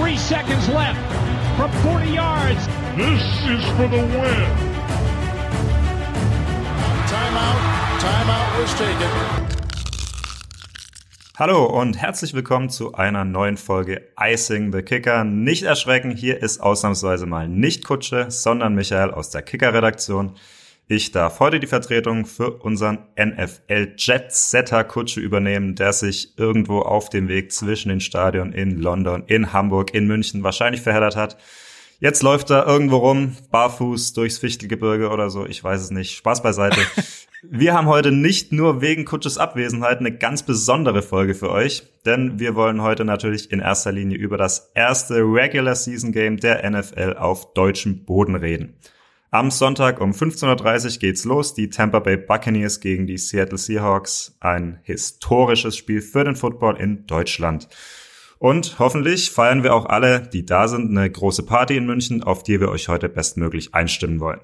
Three seconds left from 40 yards. This is for the win. Timeout. Timeout was taken. Hallo und herzlich willkommen zu einer neuen Folge Icing the Kicker. Nicht erschrecken, hier ist ausnahmsweise mal nicht Kutsche, sondern Michael aus der Kicker-Redaktion. Ich darf heute die Vertretung für unseren NFL Jet-Setter Kutsche übernehmen, der sich irgendwo auf dem Weg zwischen den Stadien in London, in Hamburg, in München wahrscheinlich verheddert hat. Jetzt läuft er irgendwo rum, barfuß durchs Fichtelgebirge oder so, ich weiß es nicht. Spaß beiseite. Wir haben heute nicht nur wegen Kutsches Abwesenheit eine ganz besondere Folge für euch, denn wir wollen heute natürlich in erster Linie über das erste Regular Season Game der NFL auf deutschem Boden reden. Am Sonntag um 15.30 Uhr geht's los. Die Tampa Bay Buccaneers gegen die Seattle Seahawks. Ein historisches Spiel für den Football in Deutschland. Und hoffentlich feiern wir auch alle, die da sind, eine große Party in München, auf die wir euch heute bestmöglich einstimmen wollen.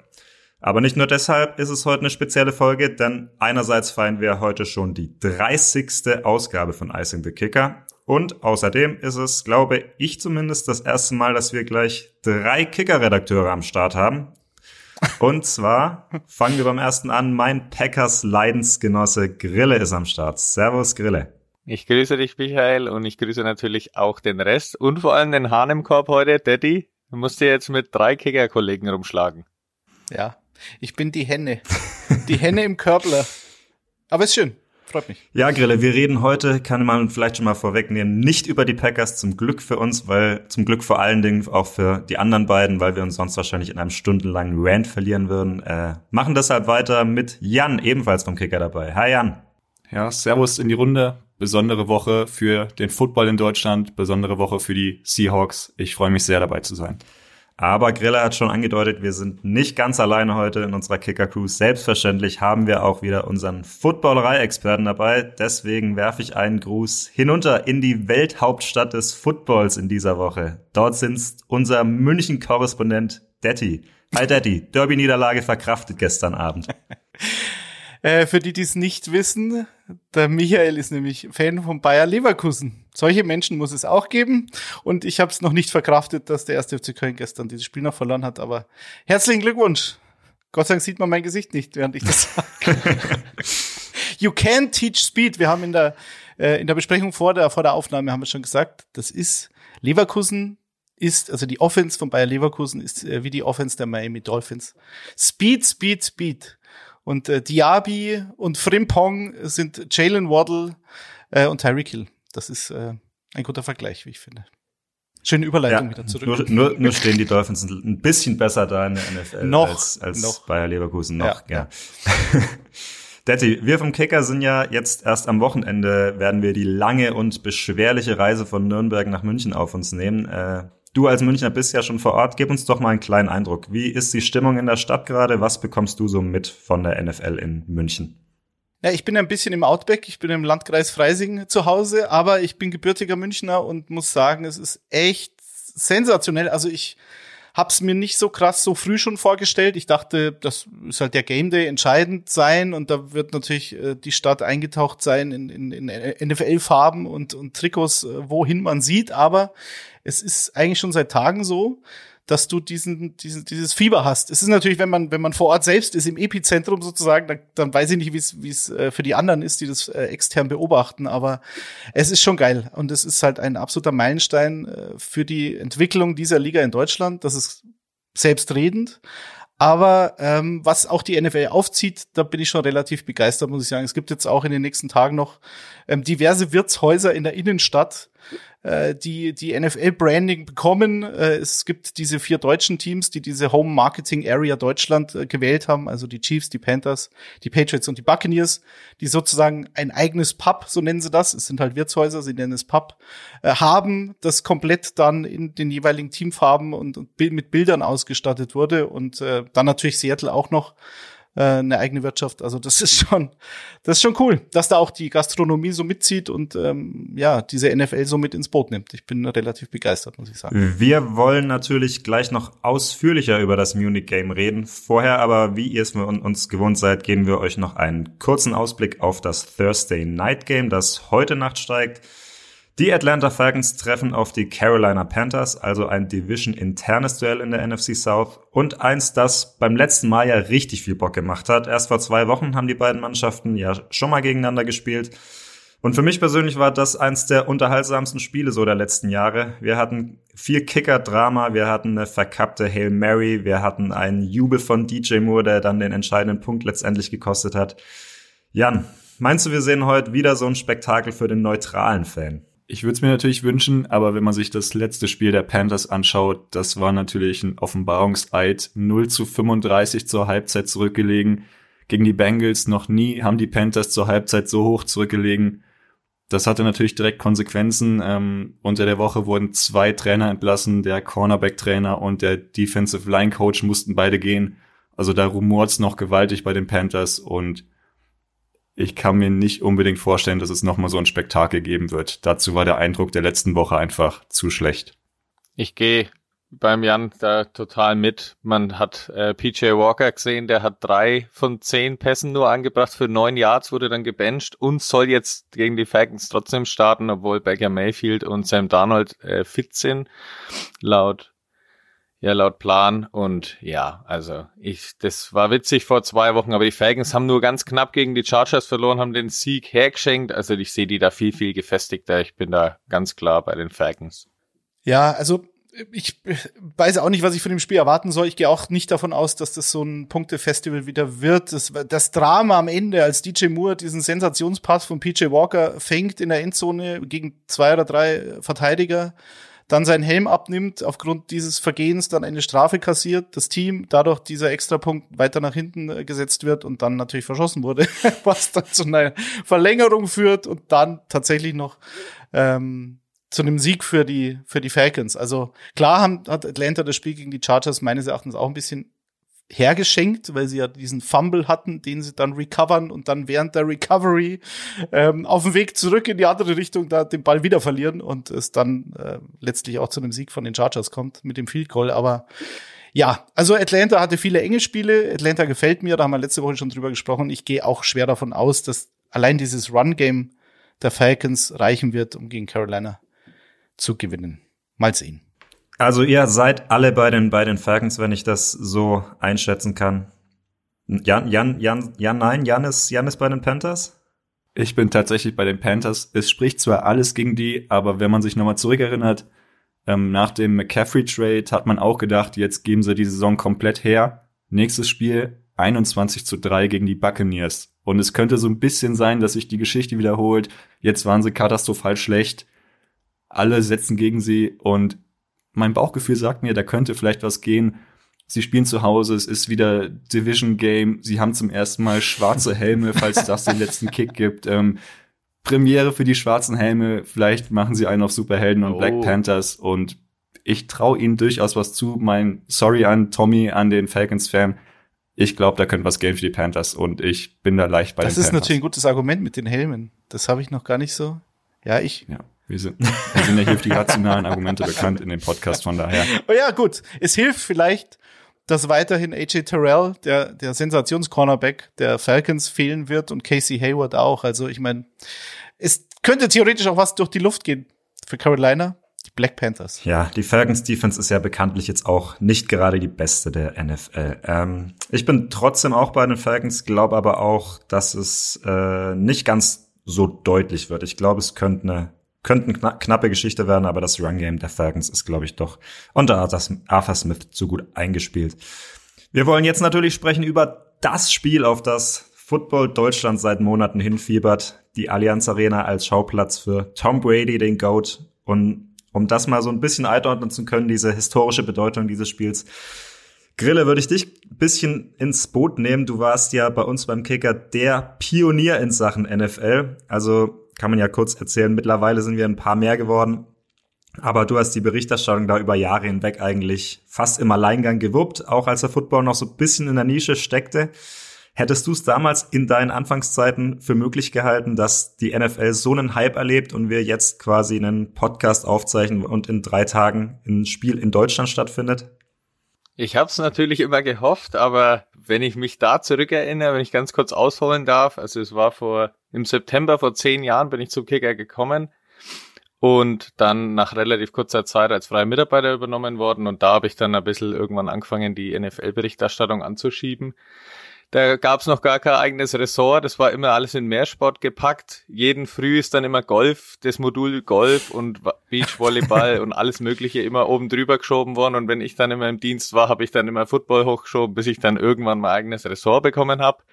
Aber nicht nur deshalb ist es heute eine spezielle Folge, denn einerseits feiern wir heute schon die 30. Ausgabe von Icing the Kicker. Und außerdem ist es, glaube ich zumindest, das erste Mal, dass wir gleich drei Kicker-Redakteure am Start haben. Und zwar fangen wir beim ersten an. Mein Packers Leidensgenosse Grille ist am Start. Servus Grille. Ich grüße dich, Michael, und ich grüße natürlich auch den Rest und vor allem den Hahn im Korb heute. Daddy, du musst dir jetzt mit drei Kicker-Kollegen rumschlagen. Ja, ich bin die Henne. Die Henne im Körbler. Aber ist schön. Freut mich. Ja, Grille, wir reden heute, kann man vielleicht schon mal vorwegnehmen, nicht über die Packers, zum Glück für uns, weil zum Glück vor allen Dingen auch für die anderen beiden, weil wir uns sonst wahrscheinlich in einem stundenlangen Rant verlieren würden. Äh, machen deshalb weiter mit Jan, ebenfalls vom Kicker dabei. Hi Jan. Ja, Servus in die Runde. Besondere Woche für den Football in Deutschland, besondere Woche für die Seahawks. Ich freue mich sehr dabei zu sein. Aber Griller hat schon angedeutet, wir sind nicht ganz alleine heute in unserer Kicker-Crew. Selbstverständlich haben wir auch wieder unseren Footballerei-Experten dabei. Deswegen werfe ich einen Gruß hinunter in die Welthauptstadt des Footballs in dieser Woche. Dort sitzt unser München-Korrespondent Detti. Hi Detti, Derby-Niederlage verkraftet gestern Abend. Äh, für die, die es nicht wissen, der Michael ist nämlich Fan von Bayer Leverkusen. Solche Menschen muss es auch geben. Und ich habe es noch nicht verkraftet, dass der erste FC Köln gestern dieses Spiel noch verloren hat. Aber herzlichen Glückwunsch. Gott sei Dank sieht man mein Gesicht nicht, während ich das sage. you can teach speed. Wir haben in der, äh, in der Besprechung vor der, vor der Aufnahme haben wir schon gesagt, das ist Leverkusen ist, also die Offense von Bayer Leverkusen ist äh, wie die Offense der Miami Dolphins. Speed, Speed, Speed. Und äh, Diaby und Frimpong sind Jalen Waddle äh, und Tyreek Hill. Das ist äh, ein guter Vergleich, wie ich finde. Schöne Überleitung ja, wieder zurück. Nur, nur, nur stehen die Dolphins ein bisschen besser da in der NFL noch, als, als noch. Bayer Leverkusen noch. Ja. ja. Detti, wir vom Kicker sind ja jetzt erst am Wochenende, werden wir die lange und beschwerliche Reise von Nürnberg nach München auf uns nehmen. Äh, Du als Münchner bist ja schon vor Ort. Gib uns doch mal einen kleinen Eindruck. Wie ist die Stimmung in der Stadt gerade? Was bekommst du so mit von der NFL in München? Ja, ich bin ein bisschen im Outback. Ich bin im Landkreis Freising zu Hause, aber ich bin gebürtiger Münchner und muss sagen, es ist echt sensationell. Also ich hab's mir nicht so krass so früh schon vorgestellt. Ich dachte, das ist halt der Game Day entscheidend sein und da wird natürlich äh, die Stadt eingetaucht sein in, in, in NFL-Farben und, und Trikots, äh, wohin man sieht. Aber es ist eigentlich schon seit Tagen so, dass du diesen, diesen, dieses Fieber hast. Es ist natürlich, wenn man, wenn man vor Ort selbst ist, im Epizentrum sozusagen, dann, dann weiß ich nicht, wie es, äh, für die anderen ist, die das äh, extern beobachten, aber es ist schon geil. Und es ist halt ein absoluter Meilenstein äh, für die Entwicklung dieser Liga in Deutschland. Das ist selbstredend. Aber ähm, was auch die NFL aufzieht, da bin ich schon relativ begeistert, muss ich sagen. Es gibt jetzt auch in den nächsten Tagen noch ähm, diverse Wirtshäuser in der Innenstadt, äh, die die NFL-Branding bekommen. Äh, es gibt diese vier deutschen Teams, die diese Home Marketing Area Deutschland äh, gewählt haben, also die Chiefs, die Panthers, die Patriots und die Buccaneers, die sozusagen ein eigenes Pub, so nennen sie das, es sind halt Wirtshäuser, sie nennen es Pub, äh, haben, das komplett dann in den jeweiligen Teamfarben und, und mit Bildern ausgestattet wurde. Und äh, dann natürlich Seattle auch noch äh, eine eigene Wirtschaft. Also das ist schon, das ist schon cool, dass da auch die Gastronomie so mitzieht und ähm, ja, diese NFL so mit ins Boot nimmt. Ich bin relativ begeistert, muss ich sagen. Wir wollen natürlich gleich noch ausführlicher über das Munich Game reden. Vorher aber, wie ihr es uns gewohnt seid, geben wir euch noch einen kurzen Ausblick auf das Thursday Night Game, das heute Nacht steigt. Die Atlanta Falcons treffen auf die Carolina Panthers, also ein Division-internes Duell in der NFC South und eins, das beim letzten Mal ja richtig viel Bock gemacht hat. Erst vor zwei Wochen haben die beiden Mannschaften ja schon mal gegeneinander gespielt. Und für mich persönlich war das eins der unterhaltsamsten Spiele so der letzten Jahre. Wir hatten viel Kicker-Drama, wir hatten eine verkappte Hail Mary, wir hatten einen Jubel von DJ Moore, der dann den entscheidenden Punkt letztendlich gekostet hat. Jan, meinst du, wir sehen heute wieder so ein Spektakel für den neutralen Fan? Ich würde es mir natürlich wünschen, aber wenn man sich das letzte Spiel der Panthers anschaut, das war natürlich ein Offenbarungseid. 0 zu 35 zur Halbzeit zurückgelegen. Gegen die Bengals noch nie haben die Panthers zur Halbzeit so hoch zurückgelegen. Das hatte natürlich direkt Konsequenzen. Ähm, unter der Woche wurden zwei Trainer entlassen, der Cornerback-Trainer und der Defensive Line Coach mussten beide gehen. Also da rumort's noch gewaltig bei den Panthers und ich kann mir nicht unbedingt vorstellen, dass es nochmal so ein Spektakel geben wird. Dazu war der Eindruck der letzten Woche einfach zu schlecht. Ich gehe beim Jan da total mit. Man hat äh, PJ Walker gesehen, der hat drei von zehn Pässen nur angebracht für neun Yards, wurde dann gebencht und soll jetzt gegen die Falcons trotzdem starten, obwohl Baker Mayfield und Sam Darnold äh, fit sind. Laut ja, laut Plan. Und ja, also ich, das war witzig vor zwei Wochen, aber die Falcons haben nur ganz knapp gegen die Chargers verloren, haben den Sieg hergeschenkt. Also ich sehe die da viel, viel gefestigter. Ich bin da ganz klar bei den Falcons. Ja, also ich weiß auch nicht, was ich von dem Spiel erwarten soll. Ich gehe auch nicht davon aus, dass das so ein Punktefestival wieder wird. Das, das Drama am Ende, als DJ Moore diesen Sensationspass von PJ Walker fängt in der Endzone gegen zwei oder drei Verteidiger, dann seinen Helm abnimmt, aufgrund dieses Vergehens dann eine Strafe kassiert, das Team dadurch dieser Extrapunkt weiter nach hinten äh, gesetzt wird und dann natürlich verschossen wurde, was dann zu einer Verlängerung führt und dann tatsächlich noch ähm, zu einem Sieg für die für die Falcons. Also klar haben, hat Atlanta das Spiel gegen die Chargers meines Erachtens auch ein bisschen hergeschenkt, weil sie ja diesen Fumble hatten, den sie dann recovern und dann während der Recovery ähm, auf dem Weg zurück in die andere Richtung da den Ball wieder verlieren und es dann äh, letztlich auch zu einem Sieg von den Chargers kommt mit dem Field Goal. Aber ja, also Atlanta hatte viele enge Spiele. Atlanta gefällt mir, da haben wir letzte Woche schon drüber gesprochen. Ich gehe auch schwer davon aus, dass allein dieses Run-Game der Falcons reichen wird, um gegen Carolina zu gewinnen. Mal sehen. Also ihr seid alle bei den, bei den Falcons, wenn ich das so einschätzen kann. Jan, Jan, Jan, Jan, nein, Jan ist, Jan ist bei den Panthers? Ich bin tatsächlich bei den Panthers. Es spricht zwar alles gegen die, aber wenn man sich nochmal zurückerinnert, ähm, nach dem McCaffrey-Trade hat man auch gedacht, jetzt geben sie die Saison komplett her. Nächstes Spiel 21 zu 3 gegen die Buccaneers. Und es könnte so ein bisschen sein, dass sich die Geschichte wiederholt. Jetzt waren sie katastrophal schlecht. Alle setzen gegen sie und mein Bauchgefühl sagt mir, da könnte vielleicht was gehen. Sie spielen zu Hause, es ist wieder Division Game. Sie haben zum ersten Mal schwarze Helme, falls das den letzten Kick gibt. Ähm, Premiere für die schwarzen Helme. Vielleicht machen sie einen auf Superhelden und oh. Black Panthers und ich traue ihnen durchaus was zu. Mein Sorry an Tommy, an den Falcons-Fan. Ich glaube, da könnte was gehen für die Panthers und ich bin da leicht bei das den Panthers. Das ist natürlich ein gutes Argument mit den Helmen. Das habe ich noch gar nicht so. Ja, ich. Ja. Wir sind, wir sind ja hier für die rationalen Argumente bekannt in dem Podcast, von daher. Oh ja, gut. Es hilft vielleicht, dass weiterhin AJ Terrell, der, der Sensationscornerback der Falcons, fehlen wird und Casey Hayward auch. Also ich meine, es könnte theoretisch auch was durch die Luft gehen für Carolina. Die Black Panthers. Ja, die Falcons Defense ist ja bekanntlich jetzt auch nicht gerade die beste der NFL. Ähm, ich bin trotzdem auch bei den Falcons, glaube aber auch, dass es äh, nicht ganz so deutlich wird. Ich glaube, es könnte eine könnten kna knappe Geschichte werden, aber das Run-Game der Falcons ist, glaube ich, doch unter Arthur Smith zu gut eingespielt. Wir wollen jetzt natürlich sprechen über das Spiel, auf das Football Deutschland seit Monaten hinfiebert. Die Allianz Arena als Schauplatz für Tom Brady, den GOAT. Und um das mal so ein bisschen einordnen zu können, diese historische Bedeutung dieses Spiels, Grille, würde ich dich ein bisschen ins Boot nehmen. Du warst ja bei uns beim Kicker der Pionier in Sachen NFL. Also kann man ja kurz erzählen. Mittlerweile sind wir ein paar mehr geworden. Aber du hast die Berichterstattung da über Jahre hinweg eigentlich fast im Alleingang gewuppt, auch als der Football noch so ein bisschen in der Nische steckte. Hättest du es damals in deinen Anfangszeiten für möglich gehalten, dass die NFL so einen Hype erlebt und wir jetzt quasi einen Podcast aufzeichnen und in drei Tagen ein Spiel in Deutschland stattfindet? Ich habe es natürlich immer gehofft, aber wenn ich mich da zurückerinnere, wenn ich ganz kurz ausholen darf, also es war vor im September vor zehn Jahren bin ich zum Kicker gekommen und dann nach relativ kurzer Zeit als freier Mitarbeiter übernommen worden und da habe ich dann ein bisschen irgendwann angefangen, die NFL-Berichterstattung anzuschieben. Da gab's noch gar kein eigenes Ressort, das war immer alles in Mehrsport gepackt. Jeden Früh ist dann immer Golf, das Modul Golf und Beachvolleyball und alles Mögliche immer oben drüber geschoben worden. Und wenn ich dann immer im Dienst war, habe ich dann immer Football hochgeschoben, bis ich dann irgendwann mein eigenes Ressort bekommen habe.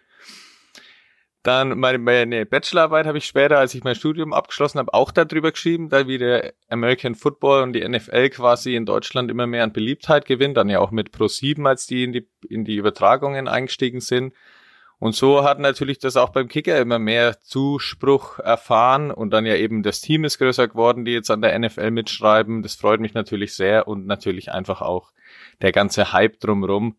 Dann meine, meine Bachelorarbeit habe ich später, als ich mein Studium abgeschlossen habe, auch darüber geschrieben, da wie der American Football und die NFL quasi in Deutschland immer mehr an Beliebtheit gewinnt, dann ja auch mit Pro7, als die in die, in die Übertragungen eingestiegen sind. Und so hat natürlich das auch beim Kicker immer mehr Zuspruch erfahren und dann ja eben das Team ist größer geworden, die jetzt an der NFL mitschreiben. Das freut mich natürlich sehr und natürlich einfach auch der ganze Hype drumrum.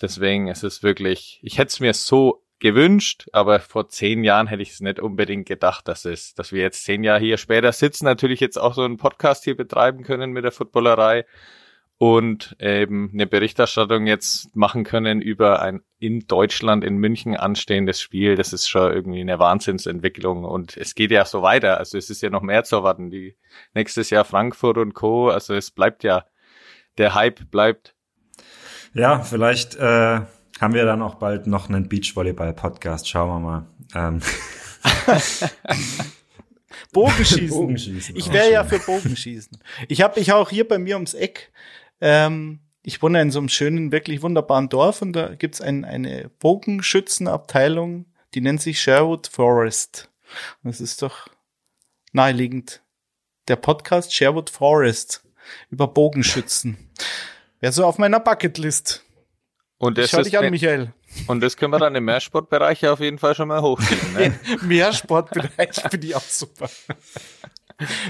Deswegen ist es wirklich, ich hätte es mir so gewünscht, aber vor zehn Jahren hätte ich es nicht unbedingt gedacht, dass es, dass wir jetzt zehn Jahre hier später sitzen, natürlich jetzt auch so einen Podcast hier betreiben können mit der Footballerei und eben eine Berichterstattung jetzt machen können über ein in Deutschland, in München anstehendes Spiel. Das ist schon irgendwie eine Wahnsinnsentwicklung und es geht ja so weiter. Also es ist ja noch mehr zu erwarten. Die nächstes Jahr Frankfurt und Co. Also es bleibt ja, der Hype bleibt. Ja, vielleicht äh, haben wir dann auch bald noch einen Beachvolleyball-Podcast. Schauen wir mal. Ähm. Bogenschießen. Bogenschießen. Ich wäre ja für Bogenschießen. Ich habe ich auch hier bei mir ums Eck. Ähm, ich wohne in so einem schönen, wirklich wunderbaren Dorf und da gibt's ein, eine Bogenschützenabteilung, die nennt sich Sherwood Forest. das ist doch naheliegend. Der Podcast Sherwood Forest über Bogenschützen. Wäre so auf meiner Bucketlist. Und das Schau dich an, Michael. Und das können wir dann im Mehrsportbereich auf jeden Fall schon mal hochschieben. Ne? Mehrsportbereich finde ich auch super.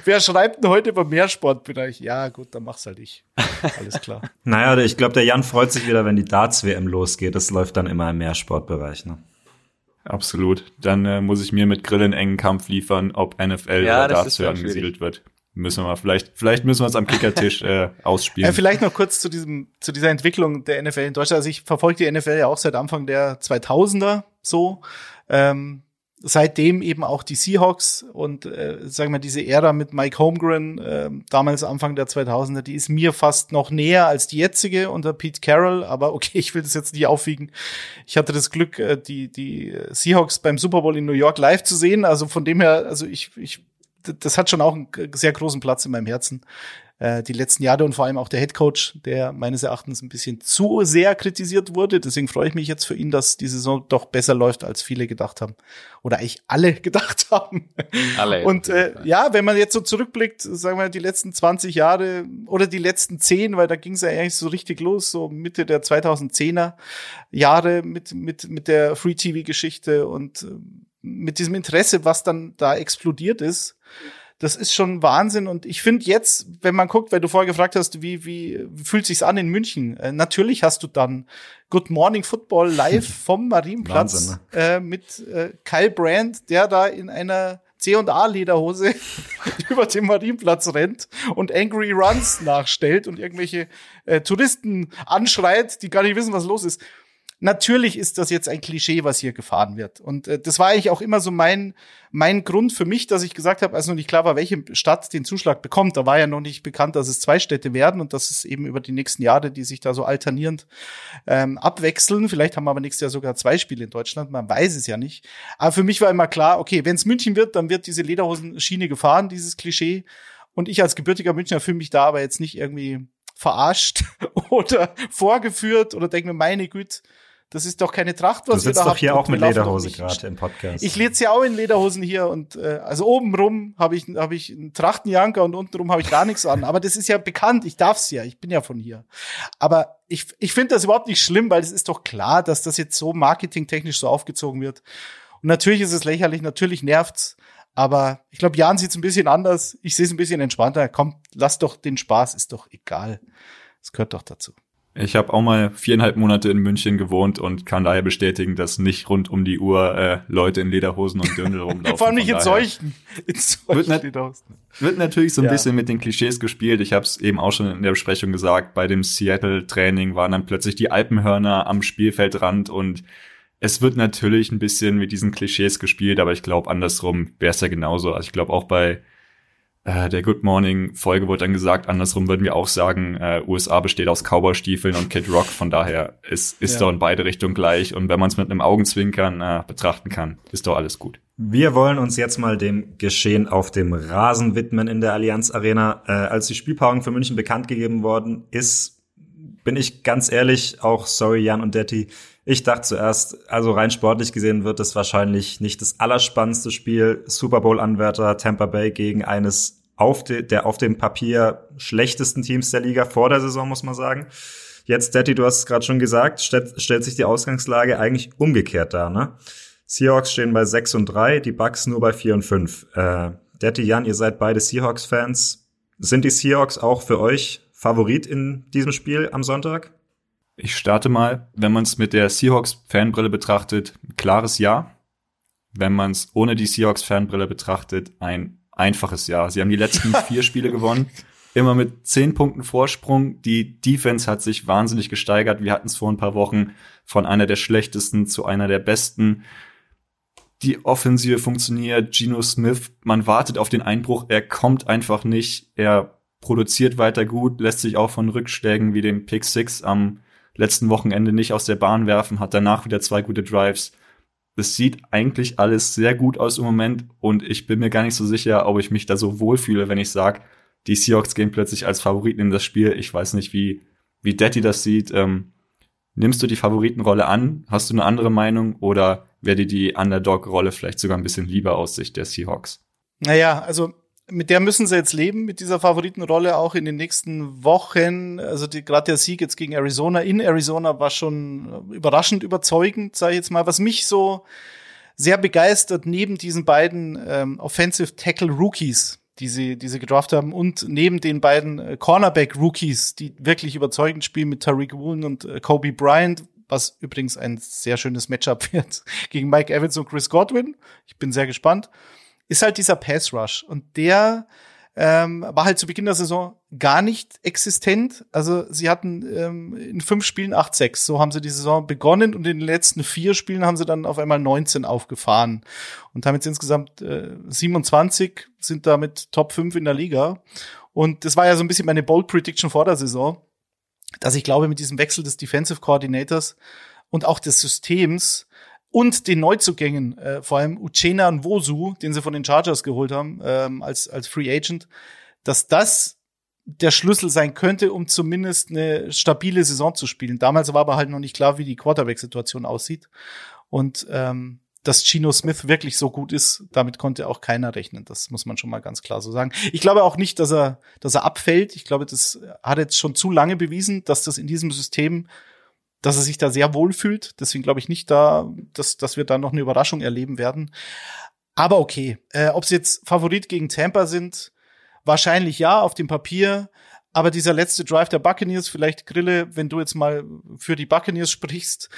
Wer schreibt denn heute über Mehrsportbereich? Ja, gut, dann mach's halt ich. Alles klar. naja, ich glaube, der Jan freut sich wieder, wenn die Darts-WM losgeht. Das läuft dann immer im Mehrsportbereich, ne? Absolut. Dann äh, muss ich mir mit Grillen engen Kampf liefern, ob NFL ja, oder Darts angesiedelt wird. Müssen wir vielleicht, vielleicht müssen wir es am Kickertisch äh, ausspielen. Äh, vielleicht noch kurz zu diesem, zu dieser Entwicklung der NFL in Deutschland. Also ich verfolge die NFL ja auch seit Anfang der 2000er so. Ähm, seitdem eben auch die Seahawks und äh, sagen wir diese Ära mit Mike Holmgren äh, damals Anfang der 2000er, die ist mir fast noch näher als die jetzige unter Pete Carroll, aber okay, ich will das jetzt nicht aufwiegen. Ich hatte das Glück äh, die die Seahawks beim Super Bowl in New York live zu sehen, also von dem her, also ich ich das hat schon auch einen sehr großen Platz in meinem Herzen. Äh, die letzten Jahre und vor allem auch der Head Coach, der meines Erachtens ein bisschen zu sehr kritisiert wurde. Deswegen freue ich mich jetzt für ihn, dass die Saison doch besser läuft, als viele gedacht haben. Oder eigentlich alle gedacht haben. Alle. Und äh, ja, wenn man jetzt so zurückblickt, sagen wir die letzten 20 Jahre oder die letzten 10, weil da ging es ja eigentlich so richtig los, so Mitte der 2010er Jahre mit, mit, mit der Free TV-Geschichte und äh, mit diesem Interesse, was dann da explodiert ist, das ist schon Wahnsinn. Und ich finde jetzt, wenn man guckt, weil du vorher gefragt hast, wie, wie, fühlt sich's an in München? Äh, natürlich hast du dann Good Morning Football live vom Marienplatz Wahnsinn, ne? äh, mit äh, Kyle Brand, der da in einer C&A-Lederhose über den Marienplatz rennt und Angry Runs nachstellt und irgendwelche äh, Touristen anschreit, die gar nicht wissen, was los ist natürlich ist das jetzt ein Klischee, was hier gefahren wird. Und äh, das war eigentlich auch immer so mein, mein Grund für mich, dass ich gesagt habe, als noch nicht klar war, welche Stadt den Zuschlag bekommt. Da war ja noch nicht bekannt, dass es zwei Städte werden und dass es eben über die nächsten Jahre, die sich da so alternierend ähm, abwechseln. Vielleicht haben wir aber nächstes Jahr sogar zwei Spiele in Deutschland, man weiß es ja nicht. Aber für mich war immer klar, okay, wenn es München wird, dann wird diese Lederhosenschiene gefahren, dieses Klischee. Und ich als gebürtiger Münchner fühle mich da aber jetzt nicht irgendwie verarscht oder vorgeführt oder denke mir, meine Güte, das ist doch keine Tracht, was du sitzt wir da doch hier auch mit Lederhose gerade im Podcast. Ich lese ja auch in Lederhosen hier und äh, also oben rum habe ich habe ich einen Trachtenjanker und unten rum habe ich gar nichts an. Aber das ist ja bekannt. Ich darf's ja. Ich bin ja von hier. Aber ich ich finde das überhaupt nicht schlimm, weil es ist doch klar, dass das jetzt so marketingtechnisch so aufgezogen wird. Und natürlich ist es lächerlich. Natürlich nervt's. Aber ich glaube, Jan sieht's ein bisschen anders. Ich sehe es ein bisschen entspannter. Komm, lass doch den Spaß. Ist doch egal. Es gehört doch dazu. Ich habe auch mal viereinhalb Monate in München gewohnt und kann daher bestätigen, dass nicht rund um die Uhr äh, Leute in Lederhosen und Dirndl rumlaufen. Vor allem nicht in solchen. In solchen wird, wird natürlich so ein ja. bisschen mit den Klischees gespielt. Ich habe es eben auch schon in der Besprechung gesagt. Bei dem Seattle-Training waren dann plötzlich die Alpenhörner am Spielfeldrand und es wird natürlich ein bisschen mit diesen Klischees gespielt, aber ich glaube, andersrum wäre es ja genauso. Also ich glaube auch bei äh, der Good Morning Folge wurde dann gesagt, andersrum würden wir auch sagen, äh, USA besteht aus Cowboy-Stiefeln und Kid Rock, von daher ist, ist ja. doch in beide Richtungen gleich und wenn man es mit einem Augenzwinkern äh, betrachten kann, ist doch alles gut. Wir wollen uns jetzt mal dem Geschehen auf dem Rasen widmen in der Allianz Arena. Äh, als die Spielpaarung für München bekannt gegeben worden ist, bin ich ganz ehrlich, auch sorry Jan und Detti, ich dachte zuerst, also rein sportlich gesehen wird es wahrscheinlich nicht das allerspannendste Spiel. Super Bowl-Anwärter Tampa Bay gegen eines auf de, der auf dem Papier schlechtesten Teams der Liga vor der Saison, muss man sagen. Jetzt, Daddy, du hast es gerade schon gesagt, stellt, stellt sich die Ausgangslage eigentlich umgekehrt dar, ne? Seahawks stehen bei 6 und 3, die Bucks nur bei 4 und 5. Äh, Daddy, Jan, ihr seid beide Seahawks-Fans. Sind die Seahawks auch für euch Favorit in diesem Spiel am Sonntag? Ich starte mal, wenn man es mit der Seahawks-Fanbrille betrachtet, klares Ja. Wenn man es ohne die Seahawks-Fanbrille betrachtet, ein einfaches Ja. Sie haben die letzten vier Spiele gewonnen, immer mit zehn Punkten Vorsprung. Die Defense hat sich wahnsinnig gesteigert. Wir hatten es vor ein paar Wochen von einer der schlechtesten zu einer der besten. Die Offensive funktioniert. Geno Smith, man wartet auf den Einbruch. Er kommt einfach nicht. Er produziert weiter gut, lässt sich auch von Rückschlägen wie dem Pick Six am letzten Wochenende nicht aus der Bahn werfen, hat danach wieder zwei gute Drives. Es sieht eigentlich alles sehr gut aus im Moment und ich bin mir gar nicht so sicher, ob ich mich da so wohlfühle, wenn ich sage, die Seahawks gehen plötzlich als Favoriten in das Spiel. Ich weiß nicht, wie, wie Daddy das sieht. Ähm, nimmst du die Favoritenrolle an? Hast du eine andere Meinung oder wäre dir die Underdog-Rolle vielleicht sogar ein bisschen lieber aus Sicht der Seahawks? Naja, also mit der müssen sie jetzt leben, mit dieser Favoritenrolle auch in den nächsten Wochen. Also gerade der Sieg jetzt gegen Arizona in Arizona war schon überraschend überzeugend, sage ich jetzt mal. Was mich so sehr begeistert, neben diesen beiden ähm, Offensive Tackle Rookies, die sie, die sie gedraft haben, und neben den beiden äh, Cornerback Rookies, die wirklich überzeugend spielen mit Tariq Woolen und äh, Kobe Bryant, was übrigens ein sehr schönes Matchup wird gegen Mike Evans und Chris Godwin. Ich bin sehr gespannt ist halt dieser Pass Rush. Und der ähm, war halt zu Beginn der Saison gar nicht existent. Also sie hatten ähm, in fünf Spielen 8-6. So haben sie die Saison begonnen und in den letzten vier Spielen haben sie dann auf einmal 19 aufgefahren und haben jetzt insgesamt äh, 27, sind damit Top 5 in der Liga. Und das war ja so ein bisschen meine Bold Prediction vor der Saison, dass ich glaube, mit diesem Wechsel des Defensive Coordinators und auch des Systems und den Neuzugängen, äh, vor allem Uchena und Wosu, den sie von den Chargers geholt haben, ähm, als, als Free Agent, dass das der Schlüssel sein könnte, um zumindest eine stabile Saison zu spielen. Damals war aber halt noch nicht klar, wie die Quarterback-Situation aussieht. Und ähm, dass Gino Smith wirklich so gut ist, damit konnte auch keiner rechnen. Das muss man schon mal ganz klar so sagen. Ich glaube auch nicht, dass er, dass er abfällt. Ich glaube, das hat jetzt schon zu lange bewiesen, dass das in diesem System dass er sich da sehr wohl fühlt. Deswegen glaube ich nicht da, dass, dass wir da noch eine Überraschung erleben werden. Aber okay, äh, ob sie jetzt Favorit gegen Tampa sind, wahrscheinlich ja auf dem Papier. Aber dieser letzte Drive der Buccaneers, vielleicht Grille, wenn du jetzt mal für die Buccaneers sprichst,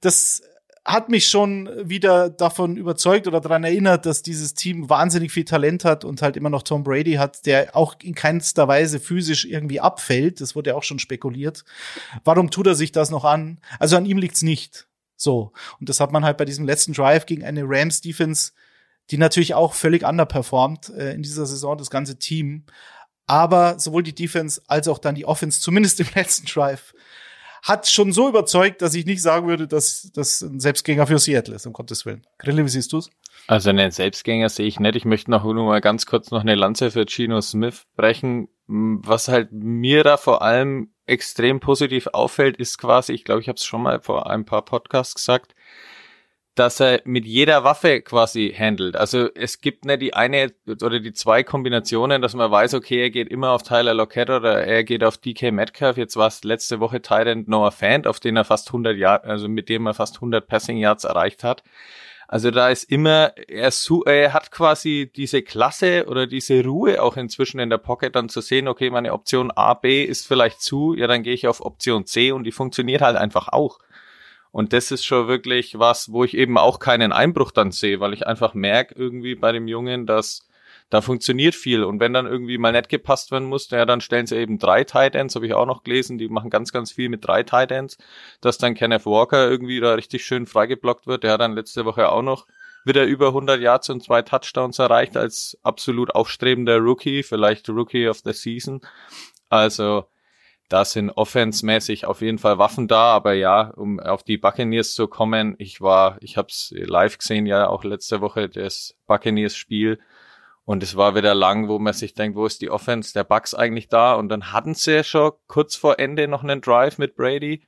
das hat mich schon wieder davon überzeugt oder daran erinnert, dass dieses Team wahnsinnig viel Talent hat und halt immer noch Tom Brady hat, der auch in keinster Weise physisch irgendwie abfällt. Das wurde ja auch schon spekuliert. Warum tut er sich das noch an? Also an ihm liegt's nicht. So. Und das hat man halt bei diesem letzten Drive gegen eine Rams Defense, die natürlich auch völlig underperformt äh, in dieser Saison, das ganze Team. Aber sowohl die Defense als auch dann die Offense, zumindest im letzten Drive, hat schon so überzeugt, dass ich nicht sagen würde, dass das ein Selbstgänger für Seattle ist, um Gottes Willen. Grille, wie siehst du's? Also einen Selbstgänger sehe ich nicht. Ich möchte noch nur mal ganz kurz noch eine Lanze für Gino Smith brechen. Was halt mir da vor allem extrem positiv auffällt, ist quasi, ich glaube, ich habe es schon mal vor ein paar Podcasts gesagt, dass er mit jeder Waffe quasi handelt. Also es gibt nicht die eine oder die zwei Kombinationen, dass man weiß, okay, er geht immer auf Tyler Lockett oder er geht auf DK Metcalf. Jetzt war es letzte Woche Tyrant Noah Fant, auf den er fast 100 Jahre, also mit dem er fast 100 Passing Yards erreicht hat. Also da ist immer, er, er hat quasi diese Klasse oder diese Ruhe auch inzwischen in der Pocket dann zu sehen, okay, meine Option A, B ist vielleicht zu, ja, dann gehe ich auf Option C und die funktioniert halt einfach auch. Und das ist schon wirklich was, wo ich eben auch keinen Einbruch dann sehe, weil ich einfach merke irgendwie bei dem Jungen, dass da funktioniert viel. Und wenn dann irgendwie mal nicht gepasst werden muss, ja, dann stellen sie eben drei Tight Ends, habe ich auch noch gelesen, die machen ganz, ganz viel mit drei Tight Ends, dass dann Kenneth Walker irgendwie da richtig schön freigeblockt wird. Der hat dann letzte Woche auch noch wieder über 100 Yards und zwei Touchdowns erreicht als absolut aufstrebender Rookie, vielleicht Rookie of the Season. Also da sind offensemäßig auf jeden Fall Waffen da, aber ja, um auf die Buccaneers zu kommen, ich war, ich habe es live gesehen, ja auch letzte Woche das Buccaneers-Spiel. Und es war wieder lang, wo man sich denkt, wo ist die Offense der Bucks eigentlich da? Und dann hatten sie schon kurz vor Ende noch einen Drive mit Brady.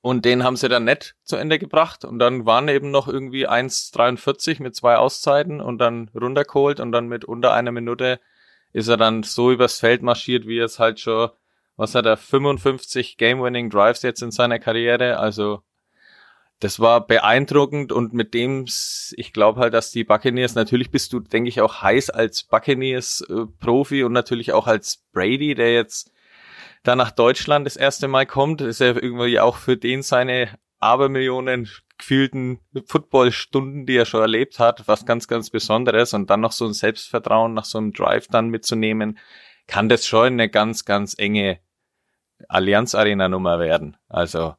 Und den haben sie dann nett zu Ende gebracht. Und dann waren eben noch irgendwie 1,43 mit zwei Auszeiten und dann runtergeholt. Und dann mit unter einer Minute ist er dann so übers Feld marschiert, wie es halt schon, was hat er, 55 Game-Winning Drives jetzt in seiner Karriere, also das war beeindruckend und mit dem, ich glaube halt, dass die Buccaneers, natürlich bist du, denke ich, auch heiß als Buccaneers-Profi äh, und natürlich auch als Brady, der jetzt da nach Deutschland das erste Mal kommt, ist ja irgendwie auch für den seine Abermillionen gefühlten Footballstunden, die er schon erlebt hat, was ganz, ganz Besonderes. Und dann noch so ein Selbstvertrauen nach so einem Drive dann mitzunehmen, kann das schon eine ganz, ganz enge Allianz Arena Nummer werden. Also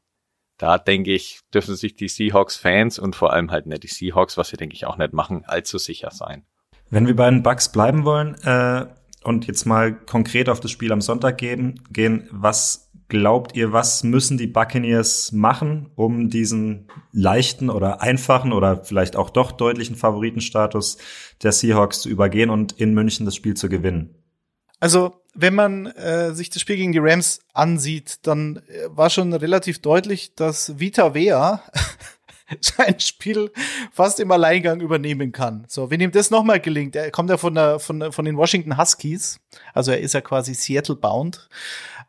da denke ich, dürfen sich die Seahawks Fans und vor allem halt nicht die Seahawks, was sie denke ich auch nicht machen, allzu sicher sein. Wenn wir bei den Bucks bleiben wollen, äh, und jetzt mal konkret auf das Spiel am Sonntag gehen, gehen, was glaubt ihr, was müssen die Buccaneers machen, um diesen leichten oder einfachen oder vielleicht auch doch deutlichen Favoritenstatus der Seahawks zu übergehen und in München das Spiel zu gewinnen? Also, wenn man äh, sich das Spiel gegen die Rams ansieht, dann äh, war schon relativ deutlich, dass Vita Vea sein Spiel fast im Alleingang übernehmen kann. So, wenn ihm das nochmal gelingt, er kommt ja von, der, von, von den Washington Huskies, also er ist ja quasi Seattle bound.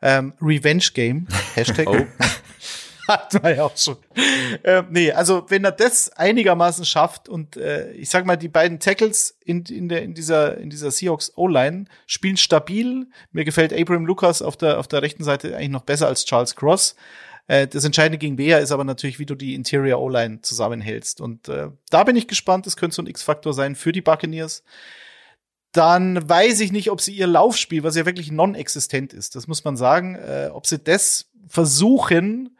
Ähm, Revenge Game, Hashtag. Oh. Hat man ja auch schon. Ähm, nee, also wenn er das einigermaßen schafft und äh, ich sag mal, die beiden Tackles in, in, der, in dieser, in dieser Seahawks O-Line spielen stabil. Mir gefällt Abraham Lucas auf der, auf der rechten Seite eigentlich noch besser als Charles Cross. Äh, das Entscheidende gegen Bea ist aber natürlich, wie du die Interior O-Line zusammenhältst. Und äh, da bin ich gespannt. Das könnte so ein X-Faktor sein für die Buccaneers. Dann weiß ich nicht, ob sie ihr Laufspiel, was ja wirklich non-existent ist, das muss man sagen, äh, ob sie das versuchen,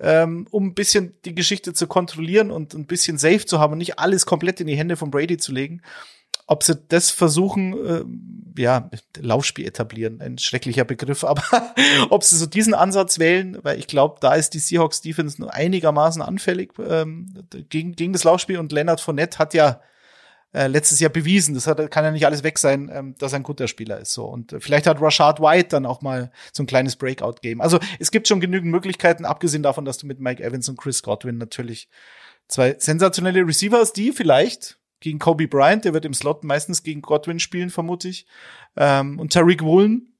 ähm, um ein bisschen die Geschichte zu kontrollieren und ein bisschen safe zu haben und nicht alles komplett in die Hände von Brady zu legen ob sie das versuchen, äh, ja, Laufspiel etablieren, ein schrecklicher Begriff, aber ob sie so diesen Ansatz wählen, weil ich glaube, da ist die Seahawks Defense nur einigermaßen anfällig ähm, gegen, gegen das Laufspiel und Leonard Fournette hat ja äh, letztes Jahr bewiesen, das hat, kann ja nicht alles weg sein, ähm, dass er ein guter Spieler ist. So und äh, vielleicht hat Rashad White dann auch mal so ein kleines Breakout-Game. Also es gibt schon genügend Möglichkeiten, abgesehen davon, dass du mit Mike Evans und Chris Godwin natürlich zwei sensationelle Receivers, die vielleicht gegen Kobe Bryant, der wird im Slot meistens gegen Godwin spielen, vermute ich. Ähm, und Tariq Woolen,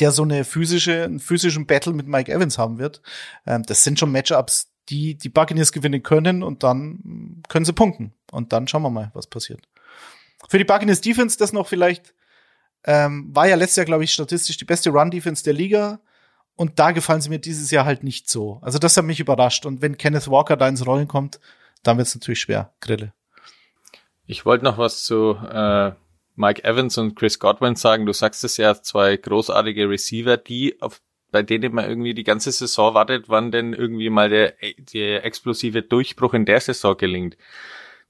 der so eine physische, einen physischen Battle mit Mike Evans haben wird. Ähm, das sind schon Matchups, die die Buccaneers gewinnen können und dann können sie punkten. Und dann schauen wir mal, was passiert. Für die Buccaneers Defense das noch vielleicht, ähm, war ja letztes Jahr, glaube ich, statistisch die beste Run-Defense der Liga. Und da gefallen sie mir dieses Jahr halt nicht so. Also das hat mich überrascht. Und wenn Kenneth Walker da ins Rollen kommt, dann wird es natürlich schwer. Grille. Ich wollte noch was zu äh, Mike Evans und Chris Godwin sagen. Du sagst es ja, zwei großartige Receiver, die auf bei denen man irgendwie die ganze Saison wartet, wann denn irgendwie mal der, der explosive Durchbruch in der Saison gelingt.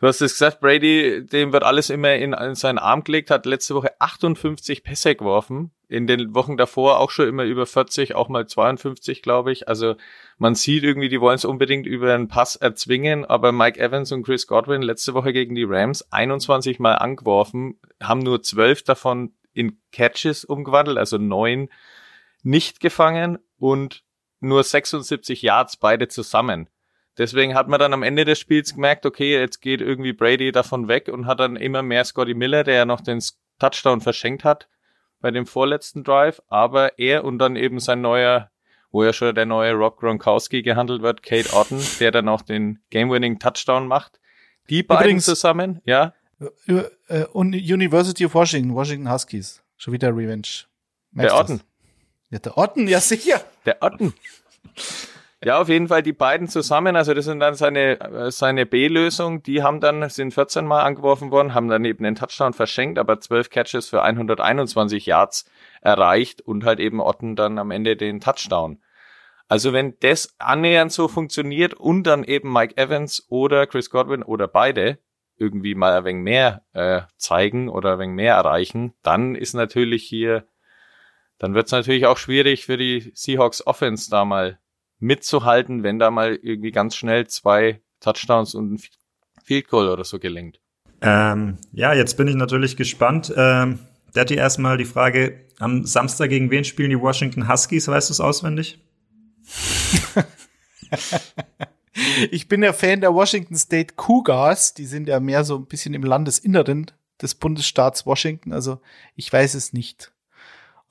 Du hast es gesagt, Brady, dem wird alles immer in, in seinen Arm gelegt, hat letzte Woche 58 Pässe geworfen. In den Wochen davor auch schon immer über 40, auch mal 52, glaube ich. Also man sieht irgendwie, die wollen es unbedingt über einen Pass erzwingen, aber Mike Evans und Chris Godwin letzte Woche gegen die Rams 21 Mal angeworfen, haben nur 12 davon in Catches umgewandelt, also neun nicht gefangen und nur 76 Yards beide zusammen. Deswegen hat man dann am Ende des Spiels gemerkt, okay, jetzt geht irgendwie Brady davon weg und hat dann immer mehr Scotty Miller, der ja noch den Touchdown verschenkt hat bei dem vorletzten Drive, aber er und dann eben sein neuer, wo ja schon der neue Rob Gronkowski gehandelt wird, Kate Otten, der dann auch den Game-Winning Touchdown macht. Die beiden Übrigens, zusammen, ja. Äh, äh, University of Washington, Washington Huskies. Schon wieder Revenge. Merkst der Otten. Ja, der Otten, ja sicher. Der Otten. Ja, auf jeden Fall die beiden zusammen, also das sind dann seine, seine B-Lösung, die haben dann, sind 14 Mal angeworfen worden, haben dann eben den Touchdown verschenkt, aber 12 Catches für 121 Yards erreicht und halt eben Otten dann am Ende den Touchdown. Also wenn das annähernd so funktioniert und dann eben Mike Evans oder Chris Godwin oder beide irgendwie mal ein wenig mehr äh, zeigen oder ein wenig mehr erreichen, dann ist natürlich hier, dann wird es natürlich auch schwierig für die Seahawks Offense da mal mitzuhalten, wenn da mal irgendwie ganz schnell zwei Touchdowns und ein Field Goal oder so gelingt. Ähm, ja, jetzt bin ich natürlich gespannt. Ähm, Daddy, erstmal die Frage, am Samstag gegen wen spielen die Washington Huskies? Weißt du es auswendig? ich bin ja Fan der Washington State Cougars. Die sind ja mehr so ein bisschen im Landesinneren des Bundesstaats Washington. Also ich weiß es nicht.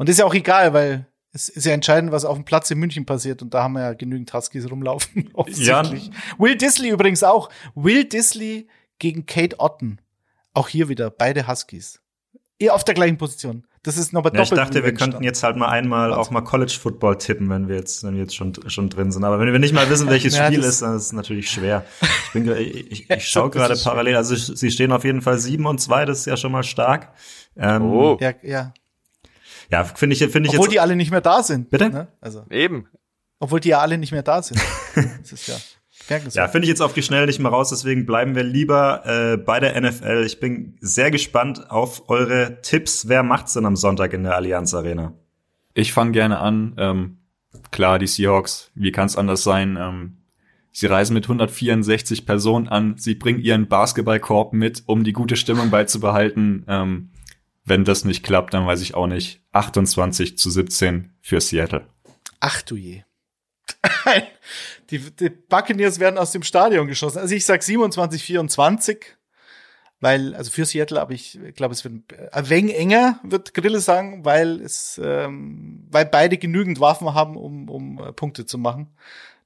Und ist ja auch egal, weil es ist ja entscheidend, was auf dem Platz in München passiert. Und da haben wir ja genügend Huskies rumlaufen. Offensichtlich. Ja. Will Disley übrigens auch. Will Disley gegen Kate Otten. Auch hier wieder beide Huskies. Eher auf der gleichen Position. Das ist noch ja, Ich dachte, wir könnten jetzt halt mal einmal auch mal College Football tippen, wenn wir jetzt, wenn wir jetzt schon, schon drin sind. Aber wenn wir nicht mal wissen, welches ja, Spiel ist, dann ist es natürlich schwer. Ich, bin, ich, ich, ich schaue gerade parallel. Also sie stehen auf jeden Fall sieben und zwei. Das ist ja schon mal stark. Ähm, oh. Ja, ja. Ja, finde ich, finde ich Obwohl jetzt. die alle nicht mehr da sind. Bitte? Ne? Also. Eben. Obwohl die ja alle nicht mehr da sind. das ist ja. Ja, finde ich jetzt auf die Schnelle nicht mehr raus, deswegen bleiben wir lieber äh, bei der NFL. Ich bin sehr gespannt auf eure Tipps. Wer macht's denn am Sonntag in der Allianz Arena? Ich fange gerne an. Ähm, klar, die Seahawks, wie kann es anders sein? Ähm, sie reisen mit 164 Personen an, sie bringen ihren Basketballkorb mit, um die gute Stimmung beizubehalten. Ähm, wenn das nicht klappt, dann weiß ich auch nicht. 28 zu 17 für Seattle. Ach du je. die, die Buccaneers werden aus dem Stadion geschossen. Also ich sag 27, 24, weil, also für Seattle, aber ich glaube, es wird ein wenig enger, wird Grille sagen, weil es, ähm, weil beide genügend Waffen haben, um, um äh, Punkte zu machen.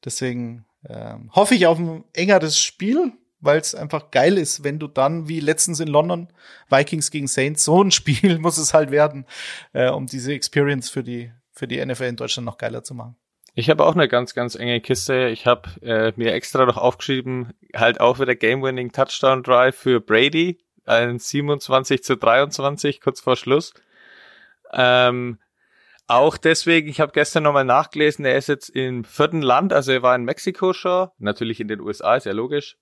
Deswegen ähm, hoffe ich auf ein engeres Spiel, weil es einfach geil ist, wenn du dann, wie letztens in London, Vikings gegen Saints, so ein Spiel muss es halt werden, äh, um diese Experience für die, für die NFL in Deutschland noch geiler zu machen. Ich habe auch eine ganz, ganz enge Kiste. Ich habe äh, mir extra noch aufgeschrieben, halt auch wieder Game-Winning Touchdown Drive für Brady, ein 27 zu 23, kurz vor Schluss. Ähm, auch deswegen, ich habe gestern nochmal nachgelesen, er ist jetzt im vierten Land, also er war in Mexiko schon, natürlich in den USA, ist ja logisch.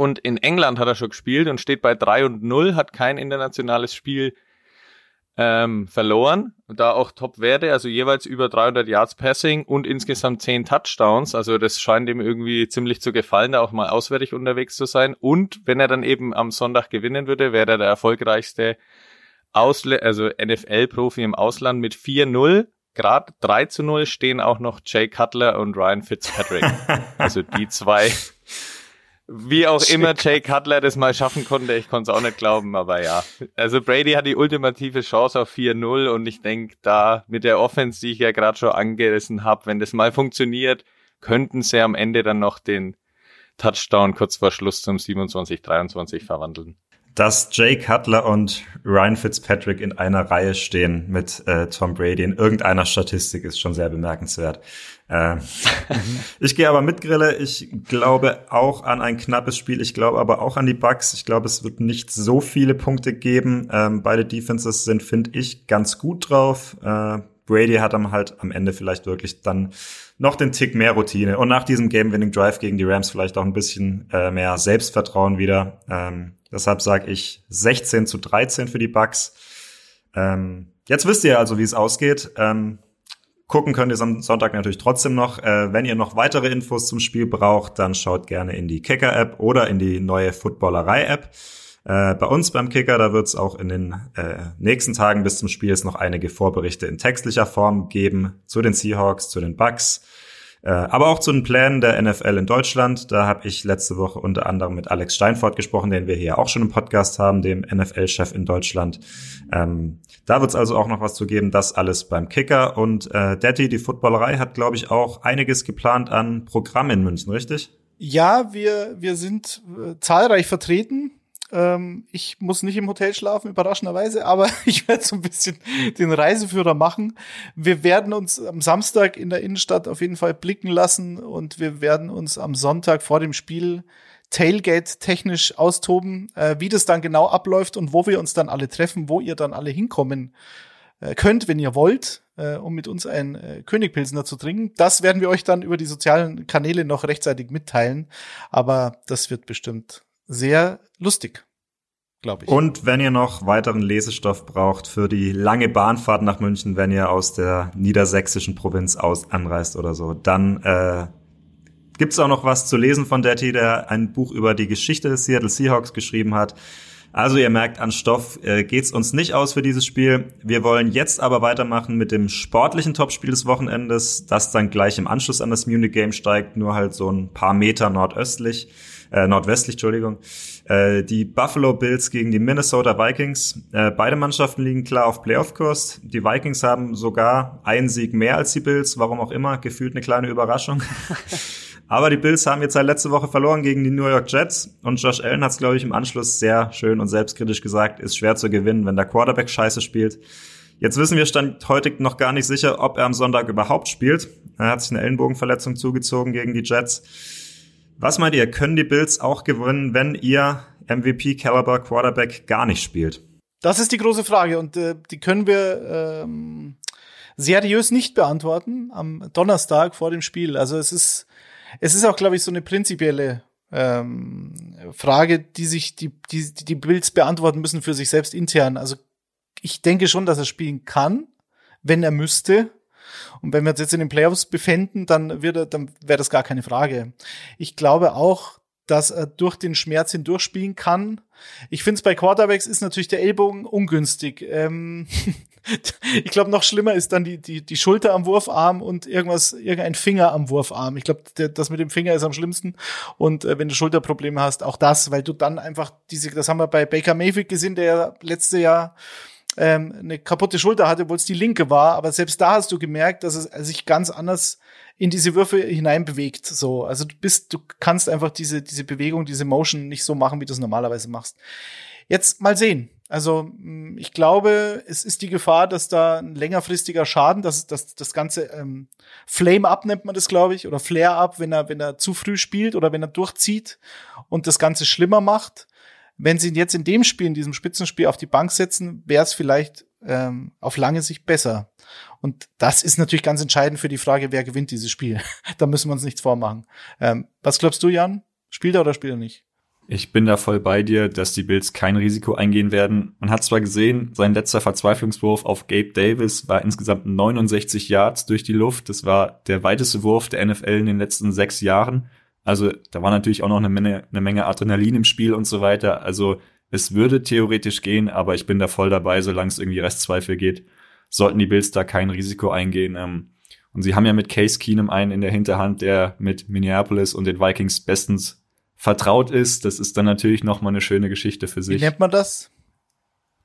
Und in England hat er schon gespielt und steht bei 3 und 0, hat kein internationales Spiel ähm, verloren. Da auch Top-Werte, also jeweils über 300 Yards Passing und insgesamt 10 Touchdowns. Also das scheint ihm irgendwie ziemlich zu gefallen, da auch mal auswärtig unterwegs zu sein. Und wenn er dann eben am Sonntag gewinnen würde, wäre er der erfolgreichste Ausle also NFL-Profi im Ausland mit 4-0. Grad 3 zu 0 stehen auch noch Jay Cutler und Ryan Fitzpatrick. also die zwei wie auch immer Jay Cutler das mal schaffen konnte, ich konnte es auch nicht glauben, aber ja. Also Brady hat die ultimative Chance auf 4-0 und ich denke, da mit der Offense, die ich ja gerade schon angerissen habe, wenn das mal funktioniert, könnten sie am Ende dann noch den Touchdown kurz vor Schluss zum 27-23 verwandeln dass Jay Cutler und Ryan Fitzpatrick in einer Reihe stehen mit äh, Tom Brady in irgendeiner Statistik ist schon sehr bemerkenswert. Äh, ich gehe aber mit Grille. Ich glaube auch an ein knappes Spiel. Ich glaube aber auch an die Bucks. Ich glaube, es wird nicht so viele Punkte geben. Ähm, beide Defenses sind, finde ich, ganz gut drauf. Äh, Brady hat am halt am Ende vielleicht wirklich dann noch den Tick mehr Routine und nach diesem Game-Winning-Drive gegen die Rams vielleicht auch ein bisschen äh, mehr Selbstvertrauen wieder. Ähm, deshalb sage ich 16 zu 13 für die Bucks. Ähm, jetzt wisst ihr also, wie es ausgeht. Ähm, gucken könnt ihr am Sonntag natürlich trotzdem noch. Äh, wenn ihr noch weitere Infos zum Spiel braucht, dann schaut gerne in die Kicker-App oder in die neue Footballerei-App. Äh, bei uns beim Kicker, da wird es auch in den äh, nächsten Tagen bis zum Spiel noch einige Vorberichte in textlicher Form geben zu den Seahawks, zu den Bucks, äh, aber auch zu den Plänen der NFL in Deutschland. Da habe ich letzte Woche unter anderem mit Alex Steinfort gesprochen, den wir hier auch schon im Podcast haben, dem NFL-Chef in Deutschland. Ähm, da wird es also auch noch was zu geben. Das alles beim Kicker. Und äh, Daddy, die Footballerei, hat, glaube ich, auch einiges geplant an Programm in München, richtig? Ja, wir, wir sind äh, zahlreich vertreten. Ähm, ich muss nicht im Hotel schlafen, überraschenderweise, aber ich werde so ein bisschen den Reiseführer machen. Wir werden uns am Samstag in der Innenstadt auf jeden Fall blicken lassen und wir werden uns am Sonntag vor dem Spiel Tailgate technisch austoben, äh, wie das dann genau abläuft und wo wir uns dann alle treffen, wo ihr dann alle hinkommen äh, könnt, wenn ihr wollt, äh, um mit uns ein äh, Königpilsner zu trinken. Das werden wir euch dann über die sozialen Kanäle noch rechtzeitig mitteilen. Aber das wird bestimmt sehr lustig glaube ich. Und wenn ihr noch weiteren Lesestoff braucht für die lange Bahnfahrt nach München, wenn ihr aus der niedersächsischen Provinz aus anreist oder so, dann äh, gibt auch noch was zu lesen von Detti, der ein Buch über die Geschichte des Seattle Seahawks geschrieben hat. Also ihr merkt, an Stoff äh, geht's uns nicht aus für dieses Spiel. Wir wollen jetzt aber weitermachen mit dem sportlichen Topspiel des Wochenendes, das dann gleich im Anschluss an das Munich Game steigt, nur halt so ein paar Meter nordöstlich äh, nordwestlich, Entschuldigung. Äh, die Buffalo Bills gegen die Minnesota Vikings. Äh, beide Mannschaften liegen klar auf Playoff-Kurs. Die Vikings haben sogar einen Sieg mehr als die Bills, warum auch immer, gefühlt eine kleine Überraschung. Aber die Bills haben jetzt seit letzte Woche verloren gegen die New York Jets und Josh Allen hat es, glaube ich, im Anschluss sehr schön und selbstkritisch gesagt, ist schwer zu gewinnen, wenn der Quarterback scheiße spielt. Jetzt wissen wir stand heute noch gar nicht sicher, ob er am Sonntag überhaupt spielt. Er hat sich eine Ellenbogenverletzung zugezogen gegen die Jets. Was meint ihr, können die Bills auch gewinnen, wenn ihr MVP-Caliber Quarterback gar nicht spielt? Das ist die große Frage und äh, die können wir ähm, seriös nicht beantworten am Donnerstag vor dem Spiel. Also es ist, es ist auch, glaube ich, so eine prinzipielle ähm, Frage, die sich die, die, die Bills beantworten müssen für sich selbst intern. Also ich denke schon, dass er spielen kann, wenn er müsste. Und wenn wir uns jetzt in den Playoffs befinden, dann wird er, dann wäre das gar keine Frage. Ich glaube auch, dass er durch den Schmerz hindurchspielen kann. Ich finde es bei Quarterbacks ist natürlich der Ellbogen ungünstig. Ähm ich glaube, noch schlimmer ist dann die, die, die Schulter am Wurfarm und irgendwas, irgendein Finger am Wurfarm. Ich glaube, das mit dem Finger ist am schlimmsten. Und äh, wenn du Schulterprobleme hast, auch das, weil du dann einfach diese, das haben wir bei Baker Mayfield gesehen, der letzte Jahr ähm, eine kaputte Schulter hatte, obwohl es die linke war. Aber selbst da hast du gemerkt, dass es sich ganz anders in diese Würfe hinein bewegt. So, also du bist, du kannst einfach diese diese Bewegung, diese Motion nicht so machen, wie du es normalerweise machst. Jetzt mal sehen. Also mm, ich glaube, es ist die Gefahr, dass da ein längerfristiger Schaden, dass, dass das ganze ähm, Flame up nennt man das, glaube ich, oder Flare up, wenn er wenn er zu früh spielt oder wenn er durchzieht und das Ganze schlimmer macht. Wenn sie ihn jetzt in dem Spiel, in diesem Spitzenspiel auf die Bank setzen, wäre es vielleicht ähm, auf lange Sicht besser. Und das ist natürlich ganz entscheidend für die Frage, wer gewinnt dieses Spiel. da müssen wir uns nichts vormachen. Ähm, was glaubst du, Jan? Spielt er oder spielt er nicht? Ich bin da voll bei dir, dass die Bills kein Risiko eingehen werden. Man hat zwar gesehen, sein letzter Verzweiflungswurf auf Gabe Davis war insgesamt 69 Yards durch die Luft. Das war der weiteste Wurf der NFL in den letzten sechs Jahren. Also da war natürlich auch noch eine Menge, eine Menge Adrenalin im Spiel und so weiter. Also es würde theoretisch gehen, aber ich bin da voll dabei, solange es irgendwie Restzweifel geht, sollten die Bills da kein Risiko eingehen. Ähm, und sie haben ja mit Case Keenum einen in der Hinterhand, der mit Minneapolis und den Vikings bestens vertraut ist. Das ist dann natürlich noch mal eine schöne Geschichte für sich. Wie nennt man das?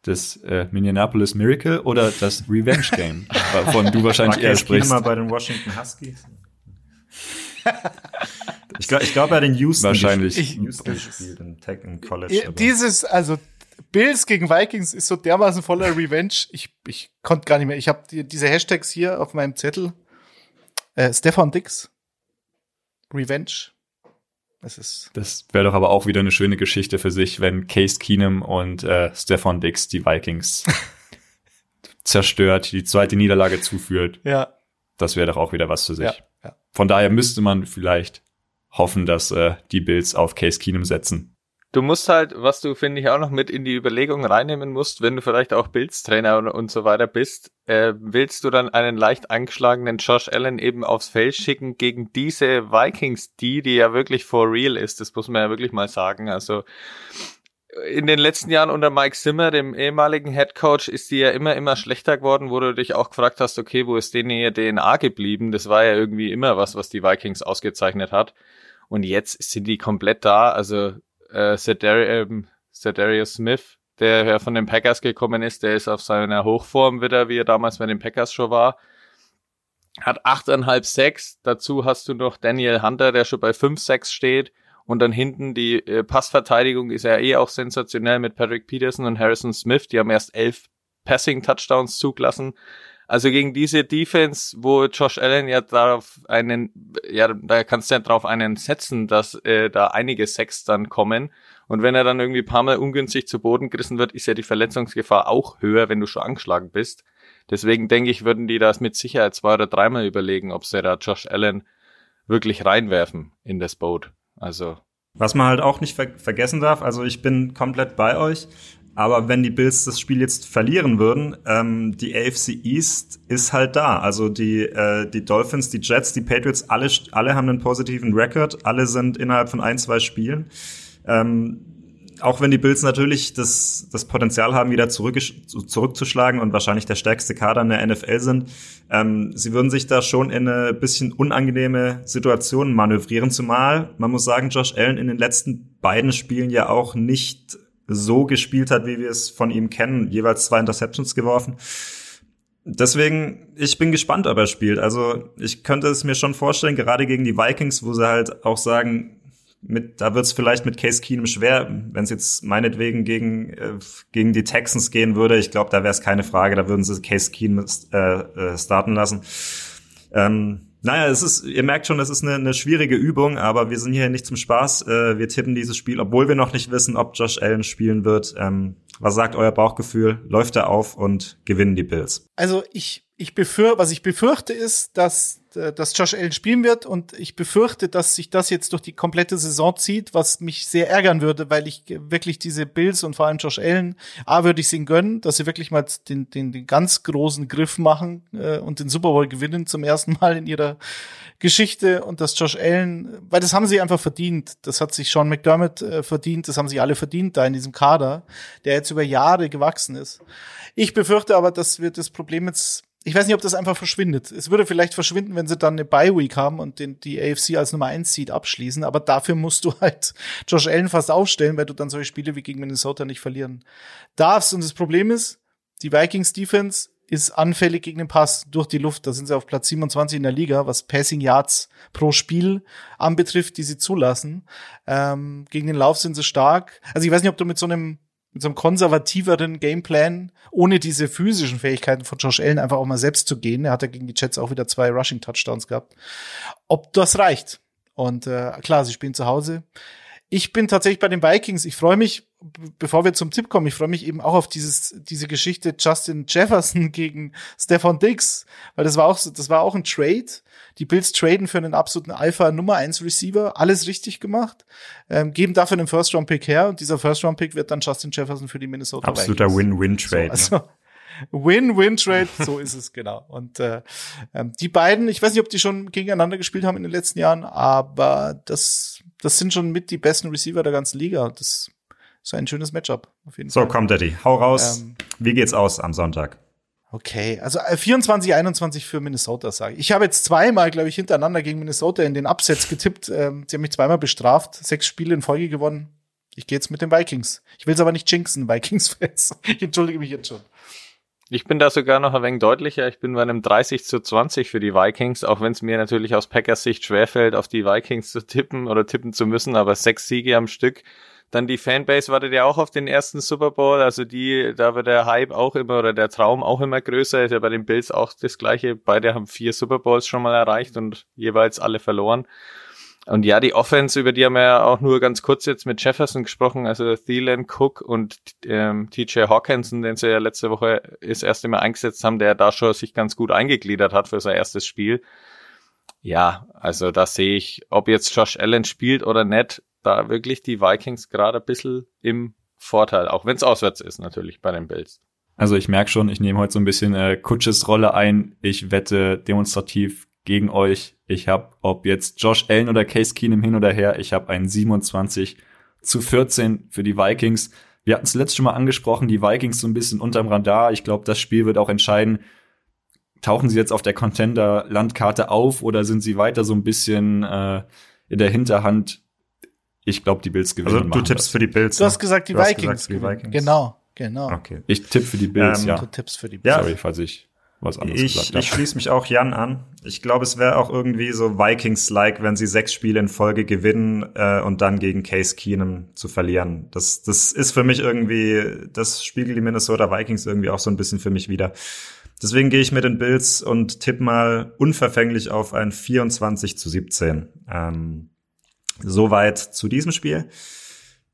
Das äh, Minneapolis Miracle oder das Revenge Game, von du wahrscheinlich eher sprichst. mal bei den Washington Huskies. Ich glaube, ich glaub, er hat in Houston Wahrscheinlich. Ich, Houston gespielt, in Tech in College. Aber. Dieses, also Bills gegen Vikings ist so dermaßen voller Revenge. Ich, ich konnte gar nicht mehr. Ich habe die, diese Hashtags hier auf meinem Zettel. Äh, Stefan Dix. Revenge. Es ist das wäre doch aber auch wieder eine schöne Geschichte für sich, wenn Case Keenum und äh, Stefan Dix die Vikings zerstört, die zweite Niederlage zuführt. Ja. Das wäre doch auch wieder was für sich. Ja, ja. Von daher müsste man vielleicht hoffen, dass äh, die Bills auf Case Keenum setzen. Du musst halt, was du finde ich auch noch mit in die Überlegung reinnehmen musst, wenn du vielleicht auch Bills-Trainer und, so weiter bist, äh, willst du dann einen leicht angeschlagenen Josh Allen eben aufs Feld schicken gegen diese Vikings, die, die ja wirklich for real ist, das muss man ja wirklich mal sagen. Also in den letzten Jahren unter Mike Zimmer, dem ehemaligen Head Coach, ist die ja immer, immer schlechter geworden, wo du dich auch gefragt hast, okay, wo ist denen ihr DNA geblieben? Das war ja irgendwie immer was, was die Vikings ausgezeichnet hat. Und jetzt sind die komplett da. Also äh, ähm, Cedarius Smith, der ja von den Packers gekommen ist, der ist auf seiner Hochform wieder, wie er damals bei den Packers schon war. Hat 8,5 Sacks. Dazu hast du noch Daniel Hunter, der schon bei 5 Sacks steht. Und dann hinten die äh, Passverteidigung ist ja eh auch sensationell mit Patrick Peterson und Harrison Smith. Die haben erst elf Passing-Touchdowns zugelassen. Also gegen diese Defense, wo Josh Allen ja darauf einen, ja, da kannst du ja drauf einen setzen, dass äh, da einige Sacks dann kommen. Und wenn er dann irgendwie paar Mal ungünstig zu Boden gerissen wird, ist ja die Verletzungsgefahr auch höher, wenn du schon angeschlagen bist. Deswegen denke ich, würden die das mit Sicherheit zwei oder dreimal überlegen, ob sie da Josh Allen wirklich reinwerfen in das Boot. Also. Was man halt auch nicht ver vergessen darf, also ich bin komplett bei euch. Aber wenn die Bills das Spiel jetzt verlieren würden, ähm, die AFC East ist halt da. Also die, äh, die Dolphins, die Jets, die Patriots, alle, alle haben einen positiven Rekord. Alle sind innerhalb von ein, zwei Spielen. Ähm, auch wenn die Bills natürlich das, das Potenzial haben, wieder zurück, zurückzuschlagen und wahrscheinlich der stärkste Kader in der NFL sind, ähm, sie würden sich da schon in eine bisschen unangenehme Situation manövrieren, zumal man muss sagen, Josh Allen in den letzten beiden Spielen ja auch nicht so gespielt hat, wie wir es von ihm kennen, jeweils zwei Interceptions geworfen. Deswegen, ich bin gespannt, ob er spielt. Also ich könnte es mir schon vorstellen, gerade gegen die Vikings, wo sie halt auch sagen, mit, da wird es vielleicht mit Case Keenum schwer, wenn es jetzt meinetwegen gegen, äh, gegen die Texans gehen würde. Ich glaube, da wäre es keine Frage, da würden sie Case Keenum äh, äh, starten lassen. Ähm, naja, es ist, ihr merkt schon, es ist eine, eine schwierige Übung, aber wir sind hier nicht zum Spaß. Äh, wir tippen dieses Spiel, obwohl wir noch nicht wissen, ob Josh Allen spielen wird. Ähm, was sagt euer Bauchgefühl? Läuft er auf und gewinnen die Bills? Also ich, ich befür, was ich befürchte ist, dass äh, dass Josh Allen spielen wird und ich befürchte, dass sich das jetzt durch die komplette Saison zieht, was mich sehr ärgern würde, weil ich wirklich diese Bills und vor allem Josh Allen, A, würde ich es ihnen gönnen, dass sie wirklich mal den, den, den ganz großen Griff machen äh, und den Super Bowl gewinnen zum ersten Mal in ihrer Geschichte und dass Josh Allen, weil das haben sie einfach verdient, das hat sich Sean McDermott äh, verdient, das haben sie alle verdient da in diesem Kader, der jetzt über Jahre gewachsen ist. Ich befürchte aber, dass wir das Problem jetzt ich weiß nicht, ob das einfach verschwindet. Es würde vielleicht verschwinden, wenn sie dann eine Bye-Week haben und den, die AFC als Nummer 1 Seed abschließen, aber dafür musst du halt Josh Allen fast aufstellen, weil du dann solche Spiele wie gegen Minnesota nicht verlieren darfst. Und das Problem ist, die Vikings Defense ist anfällig gegen den Pass durch die Luft. Da sind sie auf Platz 27 in der Liga, was Passing Yards pro Spiel anbetrifft, die sie zulassen. Ähm, gegen den Lauf sind sie stark. Also ich weiß nicht, ob du mit so einem mit so einem konservativeren Gameplan, ohne diese physischen Fähigkeiten von Josh Allen einfach auch mal selbst zu gehen. Er hat ja gegen die Jets auch wieder zwei Rushing Touchdowns gehabt. Ob das reicht? Und äh, klar, sie spielen zu Hause. Ich bin tatsächlich bei den Vikings. Ich freue mich, bevor wir zum Tipp kommen, ich freue mich eben auch auf dieses, diese Geschichte Justin Jefferson gegen Stefan Diggs, weil das war auch das war auch ein Trade. Die Bills traden für einen absoluten Alpha Nummer 1 Receiver, alles richtig gemacht, ähm, geben dafür einen First Round Pick her und dieser First Round Pick wird dann Justin Jefferson für die Minnesota Absoluter Win-Win-Trade. So, also, Win-Win-Trade, so ist es genau. Und äh, ähm, die beiden, ich weiß nicht, ob die schon gegeneinander gespielt haben in den letzten Jahren, aber das, das sind schon mit die besten Receiver der ganzen Liga. Das ist ein schönes Matchup auf jeden so, Fall. So, komm, Daddy, hau raus. Ähm, Wie geht's aus am Sonntag? Okay, also 24, äh, 21 für Minnesota, sage ich. Ich habe jetzt zweimal, glaube ich, hintereinander gegen Minnesota in den Upsets getippt. Ähm, sie haben mich zweimal bestraft, sechs Spiele in Folge gewonnen. Ich gehe jetzt mit den Vikings. Ich will es aber nicht jinxen, Vikings-Fans. Ich entschuldige mich jetzt schon. Ich bin da sogar noch ein wenig deutlicher. Ich bin bei einem 30 zu 20 für die Vikings, auch wenn es mir natürlich aus Packers Sicht schwerfällt, auf die Vikings zu tippen oder tippen zu müssen, aber sechs Siege am Stück dann die Fanbase wartet ja auch auf den ersten Super Bowl, also die, da wird der Hype auch immer oder der Traum auch immer größer, ist ja bei den Bills auch das gleiche. Beide haben vier Super Bowls schon mal erreicht und jeweils alle verloren. Und ja, die Offense, über die haben wir ja auch nur ganz kurz jetzt mit Jefferson gesprochen, also Thielen, Cook und ähm, TJ Hawkinson, den sie ja letzte Woche das erste Mal eingesetzt haben, der da schon sich ganz gut eingegliedert hat für sein erstes Spiel. Ja, also da sehe ich, ob jetzt Josh Allen spielt oder nicht, da wirklich die Vikings gerade ein bisschen im Vorteil, auch wenn es auswärts ist natürlich bei den Bills. Also ich merke schon, ich nehme heute so ein bisschen äh, Kutsches Rolle ein. Ich wette demonstrativ gegen euch. Ich habe, ob jetzt Josh Allen oder Case Keenum hin oder her, ich habe einen 27 zu 14 für die Vikings. Wir hatten es letztes Mal angesprochen, die Vikings so ein bisschen unterm Radar. Ich glaube, das Spiel wird auch entscheiden, tauchen sie jetzt auf der Contender-Landkarte auf oder sind sie weiter so ein bisschen äh, in der Hinterhand ich glaube, die Bills gewinnen. Also du tippst das. für die Bills. Du hast ne? gesagt, die, du Vikings. Gesagt, die Vikings. Genau, genau. Okay. Ich tippe für die Bills, ähm, ja. Du tippst für die Bills. Ja. Sorry, falls ich was anderes ich, gesagt habe. Ich schließe mich auch Jan an. Ich glaube, es wäre auch irgendwie so Vikings-like, wenn sie sechs Spiele in Folge gewinnen äh, und dann gegen Case Keenum zu verlieren. Das, das ist für mich irgendwie, das spiegelt die Minnesota Vikings irgendwie auch so ein bisschen für mich wieder. Deswegen gehe ich mit den Bills und tippe mal unverfänglich auf ein 24 zu 17. Ähm, Soweit zu diesem Spiel.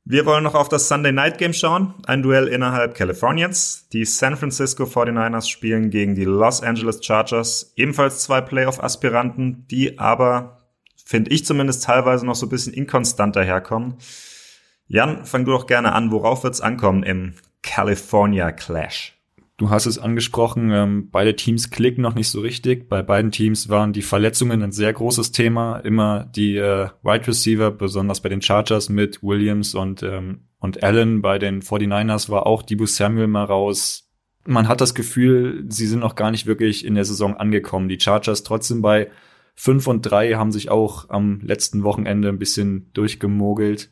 Wir wollen noch auf das Sunday Night Game schauen. Ein Duell innerhalb Kaliforniens. Die San Francisco 49ers spielen gegen die Los Angeles Chargers. Ebenfalls zwei Playoff-Aspiranten, die aber, finde ich zumindest, teilweise noch so ein bisschen inkonstant daherkommen. Jan, fang du doch gerne an. Worauf wird's ankommen im California Clash? Du hast es angesprochen, ähm, beide Teams klicken noch nicht so richtig. Bei beiden Teams waren die Verletzungen ein sehr großes Thema. Immer die äh, Wide Receiver, besonders bei den Chargers mit Williams und, ähm, und Allen. Bei den 49ers war auch Debo Samuel mal raus. Man hat das Gefühl, sie sind noch gar nicht wirklich in der Saison angekommen. Die Chargers trotzdem bei 5 und 3 haben sich auch am letzten Wochenende ein bisschen durchgemogelt.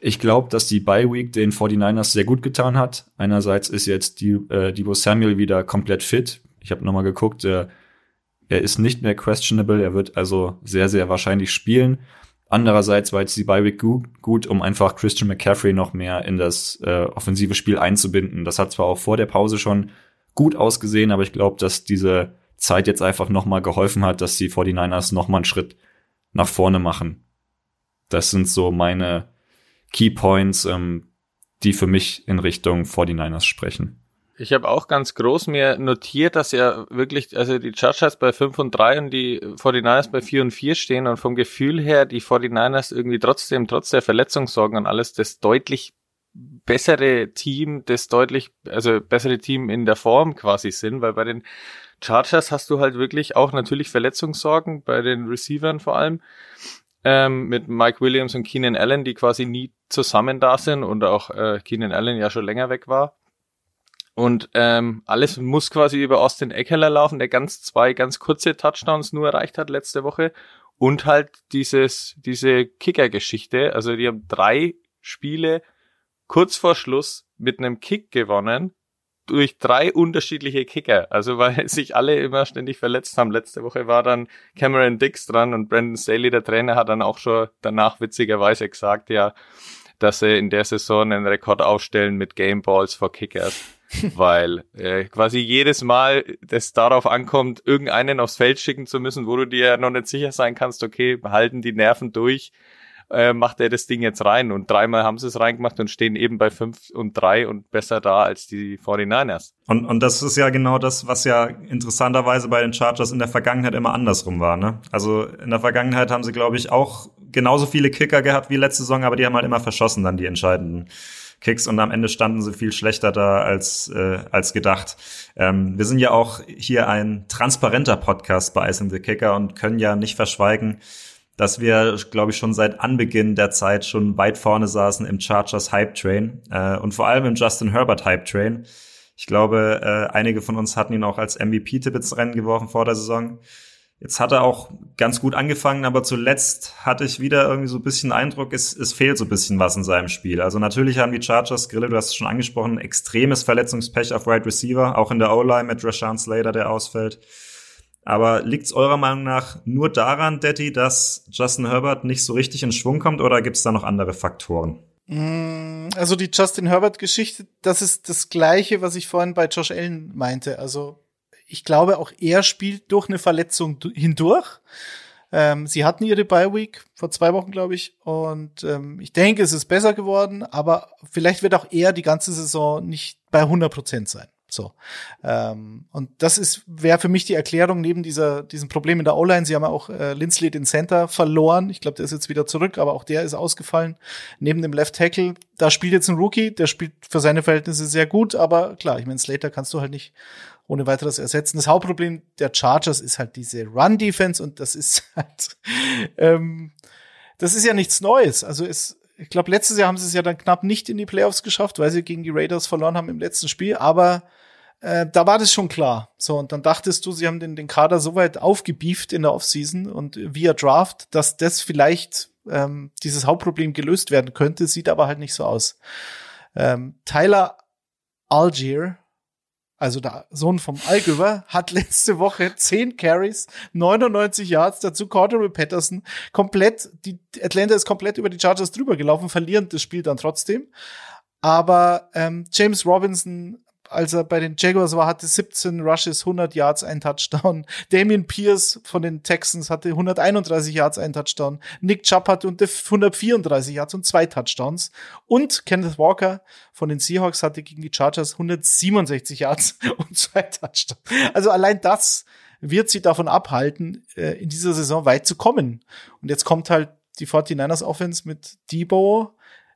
Ich glaube, dass die Bye Week den 49ers sehr gut getan hat. Einerseits ist jetzt die, äh, Debo Samuel wieder komplett fit. Ich habe nochmal geguckt, äh, er ist nicht mehr questionable, er wird also sehr, sehr wahrscheinlich spielen. Andererseits war jetzt die Bye Week gut, gut um einfach Christian McCaffrey noch mehr in das äh, offensive Spiel einzubinden. Das hat zwar auch vor der Pause schon gut ausgesehen, aber ich glaube, dass diese Zeit jetzt einfach nochmal geholfen hat, dass die 49ers nochmal einen Schritt nach vorne machen. Das sind so meine Key Points, ähm, die für mich in Richtung 49ers sprechen. Ich habe auch ganz groß mir notiert, dass ja wirklich, also die Chargers bei 5 und 3 und die 49ers bei 4 und 4 stehen und vom Gefühl her die 49ers irgendwie trotzdem, trotz der Verletzungssorgen und alles, das deutlich bessere Team, das deutlich, also bessere Team in der Form quasi sind, weil bei den Chargers hast du halt wirklich auch natürlich Verletzungssorgen, bei den Receivern vor allem ähm, mit Mike Williams und Keenan Allen, die quasi nie zusammen da sind und auch äh, Keenan Allen ja schon länger weg war. Und ähm, alles muss quasi über Austin Eckler laufen, der ganz zwei ganz kurze Touchdowns nur erreicht hat letzte Woche. Und halt dieses, diese Kicker-Geschichte. Also die haben drei Spiele kurz vor Schluss mit einem Kick gewonnen durch drei unterschiedliche Kicker. Also weil sich alle immer ständig verletzt haben. Letzte Woche war dann Cameron Dix dran und Brandon Staley, der Trainer, hat dann auch schon danach witzigerweise gesagt, ja, dass sie in der Saison einen Rekord aufstellen mit Game Balls for Kickers. weil äh, quasi jedes Mal das darauf ankommt, irgendeinen aufs Feld schicken zu müssen, wo du dir noch nicht sicher sein kannst, okay, halten die Nerven durch, äh, macht er das Ding jetzt rein. Und dreimal haben sie es reingemacht und stehen eben bei fünf und drei und besser da als die 49ers. Und, und das ist ja genau das, was ja interessanterweise bei den Chargers in der Vergangenheit immer andersrum war. Ne? Also in der Vergangenheit haben sie, glaube ich, auch genauso viele Kicker gehabt wie letzte Saison, aber die haben halt immer verschossen dann die entscheidenden. Kicks und am Ende standen sie viel schlechter da als, äh, als gedacht. Ähm, wir sind ja auch hier ein transparenter Podcast bei Ice the Kicker und können ja nicht verschweigen, dass wir, glaube ich, schon seit Anbeginn der Zeit schon weit vorne saßen im Chargers Hype Train äh, und vor allem im Justin Herbert Hype Train. Ich glaube, äh, einige von uns hatten ihn auch als MVP-Tipp ins Rennen geworfen vor der Saison. Jetzt hat er auch ganz gut angefangen, aber zuletzt hatte ich wieder irgendwie so ein bisschen Eindruck, es, es fehlt so ein bisschen was in seinem Spiel. Also natürlich haben die Chargers, Grille, du hast es schon angesprochen, extremes Verletzungspech auf Wide Receiver, auch in der O-Line mit Rashawn Slater, der ausfällt. Aber liegt es eurer Meinung nach nur daran, Daddy, dass Justin Herbert nicht so richtig in Schwung kommt oder gibt es da noch andere Faktoren? Mm, also die Justin Herbert-Geschichte, das ist das Gleiche, was ich vorhin bei Josh Allen meinte. Also ich glaube, auch er spielt durch eine Verletzung hindurch. Ähm, sie hatten ihre Bye Week vor zwei Wochen, glaube ich, und ähm, ich denke, es ist besser geworden, aber vielleicht wird auch er die ganze Saison nicht bei 100 Prozent sein. So. Ähm, und das ist, wäre für mich die Erklärung neben dieser, diesem Problem in der O-Line. Sie haben ja auch äh, Lindsley den Center verloren. Ich glaube, der ist jetzt wieder zurück, aber auch der ist ausgefallen. Neben dem Left Tackle, da spielt jetzt ein Rookie, der spielt für seine Verhältnisse sehr gut, aber klar, ich meine, Slater kannst du halt nicht ohne weiteres ersetzen. Das Hauptproblem der Chargers ist halt diese Run-Defense und das ist halt, ähm, das ist ja nichts Neues. Also es, ich glaube, letztes Jahr haben sie es ja dann knapp nicht in die Playoffs geschafft, weil sie gegen die Raiders verloren haben im letzten Spiel, aber äh, da war das schon klar. So, und dann dachtest du, sie haben den, den Kader so weit aufgebieft in der Offseason und via Draft, dass das vielleicht ähm, dieses Hauptproblem gelöst werden könnte, sieht aber halt nicht so aus. Ähm, Tyler Algier, also der Sohn vom Allgöwer, hat letzte Woche 10 Carries, 99 Yards, dazu Cordero Patterson, komplett, die Atlanta ist komplett über die Chargers drüber gelaufen, verlieren das Spiel dann trotzdem. Aber ähm, James Robinson als er bei den Jaguars war, hatte 17 Rushes, 100 Yards, ein Touchdown. Damian Pierce von den Texans hatte 131 Yards, ein Touchdown. Nick Chubb hatte 134 Yards und zwei Touchdowns. Und Kenneth Walker von den Seahawks hatte gegen die Chargers 167 Yards und zwei Touchdowns. Also allein das wird sie davon abhalten, äh, in dieser Saison weit zu kommen. Und jetzt kommt halt die 49ers Offense mit Debo,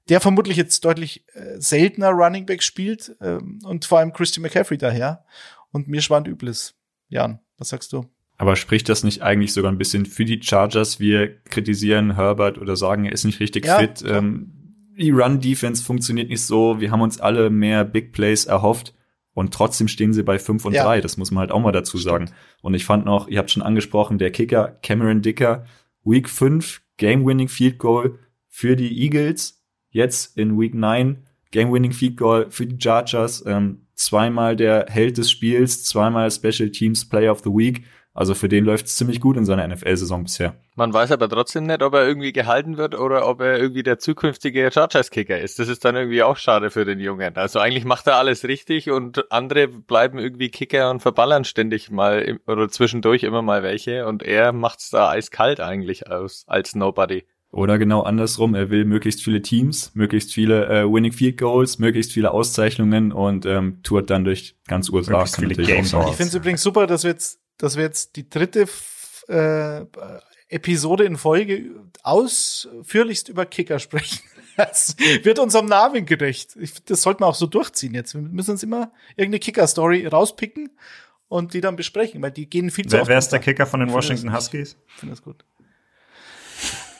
der vermutlich jetzt deutlich äh, seltener Running Back spielt ähm, und vor allem Christian McCaffrey daher. Und mir schwand Übles. Jan, was sagst du? Aber spricht das nicht eigentlich sogar ein bisschen für die Chargers? Wir kritisieren Herbert oder sagen, er ist nicht richtig ja, fit. Ähm, die Run-Defense funktioniert nicht so. Wir haben uns alle mehr Big Plays erhofft. Und trotzdem stehen sie bei 5 und ja. 3. Das muss man halt auch mal dazu sagen. Und ich fand noch, ihr habt schon angesprochen, der Kicker Cameron Dicker, Week 5, Game-Winning Field Goal für die Eagles. Jetzt in Week 9, Game-Winning Field Goal für die Chargers. Ähm, zweimal der Held des Spiels, zweimal Special Teams Player of the Week. Also für den läuft es ziemlich gut in seiner NFL-Saison bisher. Man weiß aber trotzdem nicht, ob er irgendwie gehalten wird oder ob er irgendwie der zukünftige Chargers-Kicker ist. Das ist dann irgendwie auch schade für den Jungen. Also eigentlich macht er alles richtig und andere bleiben irgendwie Kicker und verballern ständig mal oder zwischendurch immer mal welche und er macht's da eiskalt eigentlich aus als Nobody. Oder genau andersrum, er will möglichst viele Teams, möglichst viele äh, Winning Field Goals, möglichst viele Auszeichnungen und ähm, tourt dann durch ganz USA. Möglichst viele Games. Ich finde es übrigens super, dass wir jetzt dass wir jetzt die dritte äh, Episode in Folge ausführlichst über Kicker sprechen. Das wird unserem Namen gerecht. Das sollten wir auch so durchziehen jetzt. Wir müssen uns immer irgendeine Kicker-Story rauspicken und die dann besprechen, weil die gehen viel zu Wer, wer ist der Kicker von den Washington Huskies? Ich finde das gut.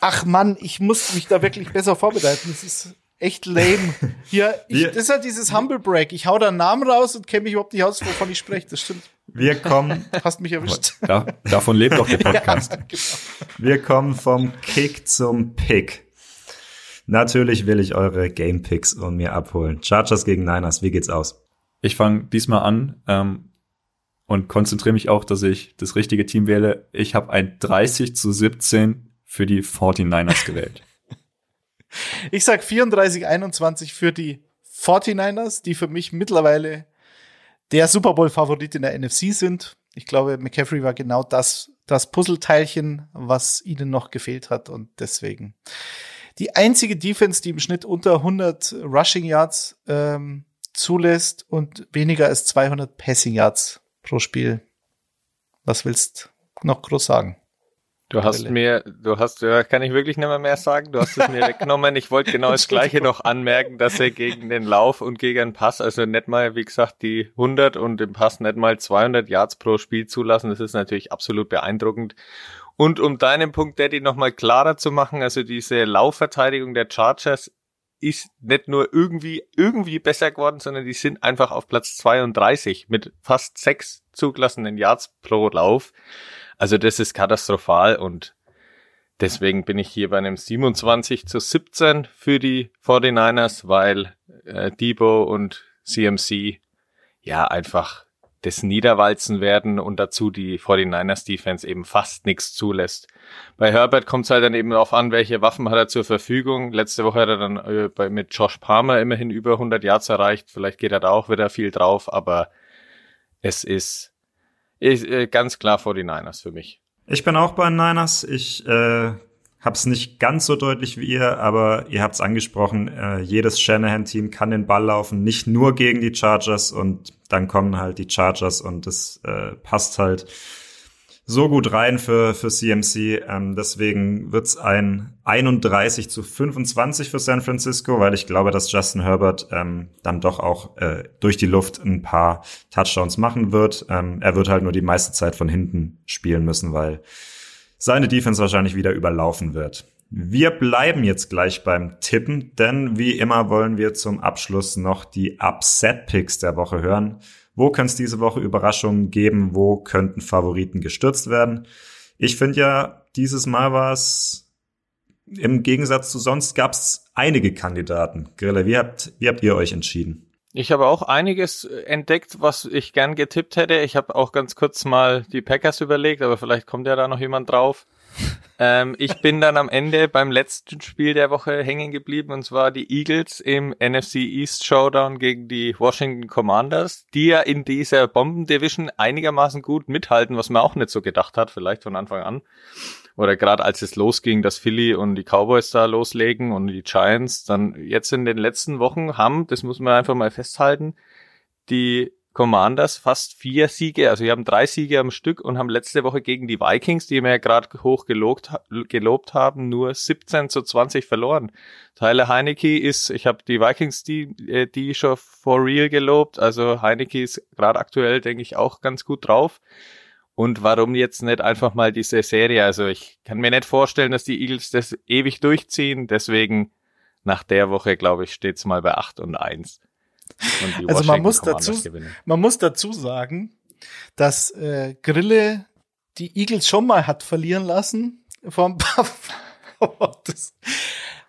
Ach Mann, ich muss mich da wirklich besser vorbereiten. Das ist echt lame. Hier, ich, das ist halt dieses Humble Break. Ich hau da einen Namen raus und kenne mich überhaupt nicht aus, wovon ich spreche. Das stimmt. Wir kommen. Hast mich erwischt. Da, davon lebt doch der Podcast. Ja, genau. Wir kommen vom Kick zum Pick. Natürlich will ich eure Game Picks und mir abholen. Chargers gegen Niners, wie geht's aus? Ich fange diesmal an ähm, und konzentriere mich auch, dass ich das richtige Team wähle. Ich habe ein 30 zu 17 für die 49ers gewählt. Ich sag 34-21 für die 49ers, die für mich mittlerweile der Super Bowl-Favorit in der NFC sind. Ich glaube, McCaffrey war genau das, das Puzzleteilchen, was ihnen noch gefehlt hat und deswegen. Die einzige Defense, die im Schnitt unter 100 Rushing Yards ähm, zulässt und weniger als 200 Passing Yards pro Spiel. Was willst noch groß sagen? Du hast mir, du hast, ja, kann ich wirklich nicht mehr, mehr sagen, du hast es mir weggenommen. Ich wollte genau das Gleiche noch anmerken, dass er gegen den Lauf und gegen den Pass, also nicht mal, wie gesagt, die 100 und im Pass nicht mal 200 Yards pro Spiel zulassen. Das ist natürlich absolut beeindruckend. Und um deinen Punkt, Daddy, nochmal klarer zu machen, also diese Laufverteidigung der Chargers ist nicht nur irgendwie, irgendwie besser geworden, sondern die sind einfach auf Platz 32 mit fast sechs zugelassenen Yards pro Lauf. Also das ist katastrophal und deswegen bin ich hier bei einem 27 zu 17 für die 49ers, weil äh, Debo und CMC ja einfach das Niederwalzen werden und dazu die 49ers Defense eben fast nichts zulässt. Bei Herbert kommt es halt dann eben darauf an, welche Waffen hat er zur Verfügung. Letzte Woche hat er dann äh, bei, mit Josh Palmer immerhin über 100 Yards erreicht. Vielleicht geht er da auch wieder viel drauf, aber es ist ich, äh, ganz klar 49ers für mich. Ich bin auch bei den Niners. Ich äh, habe es nicht ganz so deutlich wie ihr, aber ihr habt es angesprochen. Äh, jedes Shanahan-Team kann den Ball laufen, nicht nur gegen die Chargers und dann kommen halt die Chargers und das äh, passt halt so gut rein für, für CMC. Ähm, deswegen wird's ein 31 zu 25 für San Francisco, weil ich glaube, dass Justin Herbert ähm, dann doch auch äh, durch die Luft ein paar Touchdowns machen wird. Ähm, er wird halt nur die meiste Zeit von hinten spielen müssen, weil seine Defense wahrscheinlich wieder überlaufen wird. Wir bleiben jetzt gleich beim Tippen, denn wie immer wollen wir zum Abschluss noch die Upset-Picks der Woche hören. Wo könnte es diese Woche Überraschungen geben? Wo könnten Favoriten gestürzt werden? Ich finde ja, dieses Mal war es im Gegensatz zu sonst gab es einige Kandidaten. Grille, wie habt, wie habt ihr euch entschieden? Ich habe auch einiges entdeckt, was ich gern getippt hätte. Ich habe auch ganz kurz mal die Packers überlegt, aber vielleicht kommt ja da noch jemand drauf. Ähm, ich bin dann am Ende beim letzten Spiel der Woche hängen geblieben und zwar die Eagles im NFC East Showdown gegen die Washington Commanders, die ja in dieser Bomben-Division einigermaßen gut mithalten, was man auch nicht so gedacht hat, vielleicht von Anfang an. Oder gerade als es losging, dass Philly und die Cowboys da loslegen und die Giants dann jetzt in den letzten Wochen haben, das muss man einfach mal festhalten, die Commanders fast vier Siege, also sie haben drei Siege am Stück und haben letzte Woche gegen die Vikings, die wir ja gerade hoch gelobt, gelobt haben, nur 17 zu 20 verloren. Tyler Heineke ist, ich habe die Vikings die, äh, die schon for real gelobt, also Heineke ist gerade aktuell, denke ich, auch ganz gut drauf. Und warum jetzt nicht einfach mal diese Serie? Also ich kann mir nicht vorstellen, dass die Eagles das ewig durchziehen, deswegen nach der Woche, glaube ich, steht's mal bei 8 und 1 also man muss dazu, man muss dazu sagen, dass äh, Grille die Eagles schon mal hat verlieren lassen vom das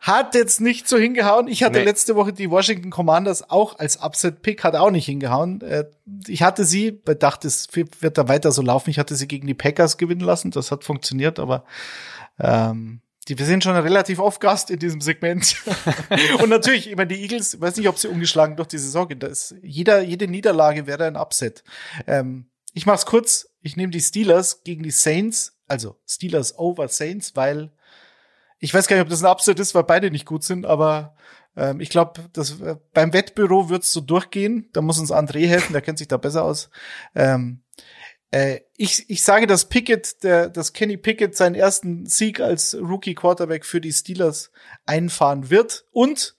hat jetzt nicht so hingehauen. Ich hatte nee. letzte Woche die Washington Commanders auch als Upset-Pick, hat auch nicht hingehauen. Äh, ich hatte sie, dachte, es wird da weiter so laufen. Ich hatte sie gegen die Packers gewinnen lassen. Das hat funktioniert, aber ähm, die, wir sind schon relativ oft Gast in diesem Segment. und natürlich, ich meine, die Eagles, weiß nicht, ob sie umgeschlagen durch die Saison gehen. Da ist jeder, jede Niederlage wäre ein Upset. Ähm, ich mach's kurz. Ich nehme die Steelers gegen die Saints, also Steelers over Saints, weil ich weiß gar nicht, ob das ein Upset ist, weil beide nicht gut sind, aber ähm, ich glaube, das äh, beim Wettbüro wird's so durchgehen. Da muss uns André helfen, der kennt sich da besser aus. Ähm, äh, ich, ich sage, dass Pickett, der, dass Kenny Pickett seinen ersten Sieg als Rookie Quarterback für die Steelers einfahren wird und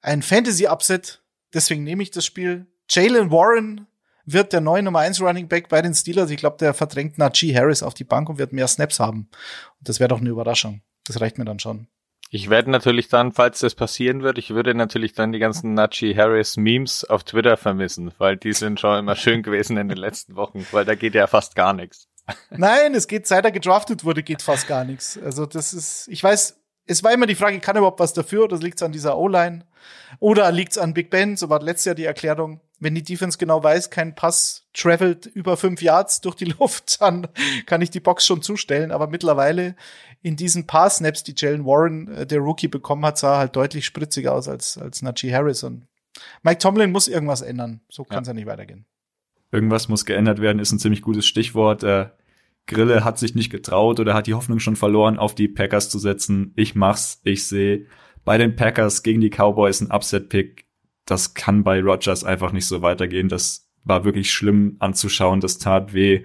ein Fantasy Upset. Deswegen nehme ich das Spiel. Jalen Warren wird der neue Nummer 1 Running Back bei den Steelers. Ich glaube, der verdrängt Najee Harris auf die Bank und wird mehr Snaps haben. Und das wäre doch eine Überraschung. Das reicht mir dann schon. Ich werde natürlich dann, falls das passieren wird, ich würde natürlich dann die ganzen Nachi Harris Memes auf Twitter vermissen, weil die sind schon immer schön gewesen in den letzten Wochen, weil da geht ja fast gar nichts. Nein, es geht, seit er gedraftet wurde, geht fast gar nichts. Also das ist, ich weiß, es war immer die Frage, kann er überhaupt was dafür oder liegt es an dieser O-Line? Oder liegt es an Big Ben? So war letztes Jahr die Erklärung. Wenn die Defense genau weiß, kein Pass travelt über fünf Yards durch die Luft, dann kann ich die Box schon zustellen. Aber mittlerweile in diesen paar Snaps, die Jalen Warren, äh, der Rookie, bekommen hat, sah halt deutlich spritziger aus als, als Najee Harris. Und Mike Tomlin muss irgendwas ändern. So kann es ja. ja. nicht weitergehen. Irgendwas muss geändert werden, ist ein ziemlich gutes Stichwort. Äh, Grille hat sich nicht getraut oder hat die Hoffnung schon verloren, auf die Packers zu setzen. Ich mach's. Ich sehe bei den Packers gegen die Cowboys ein Upset-Pick. Das kann bei Rogers einfach nicht so weitergehen. Das war wirklich schlimm anzuschauen. Das tat weh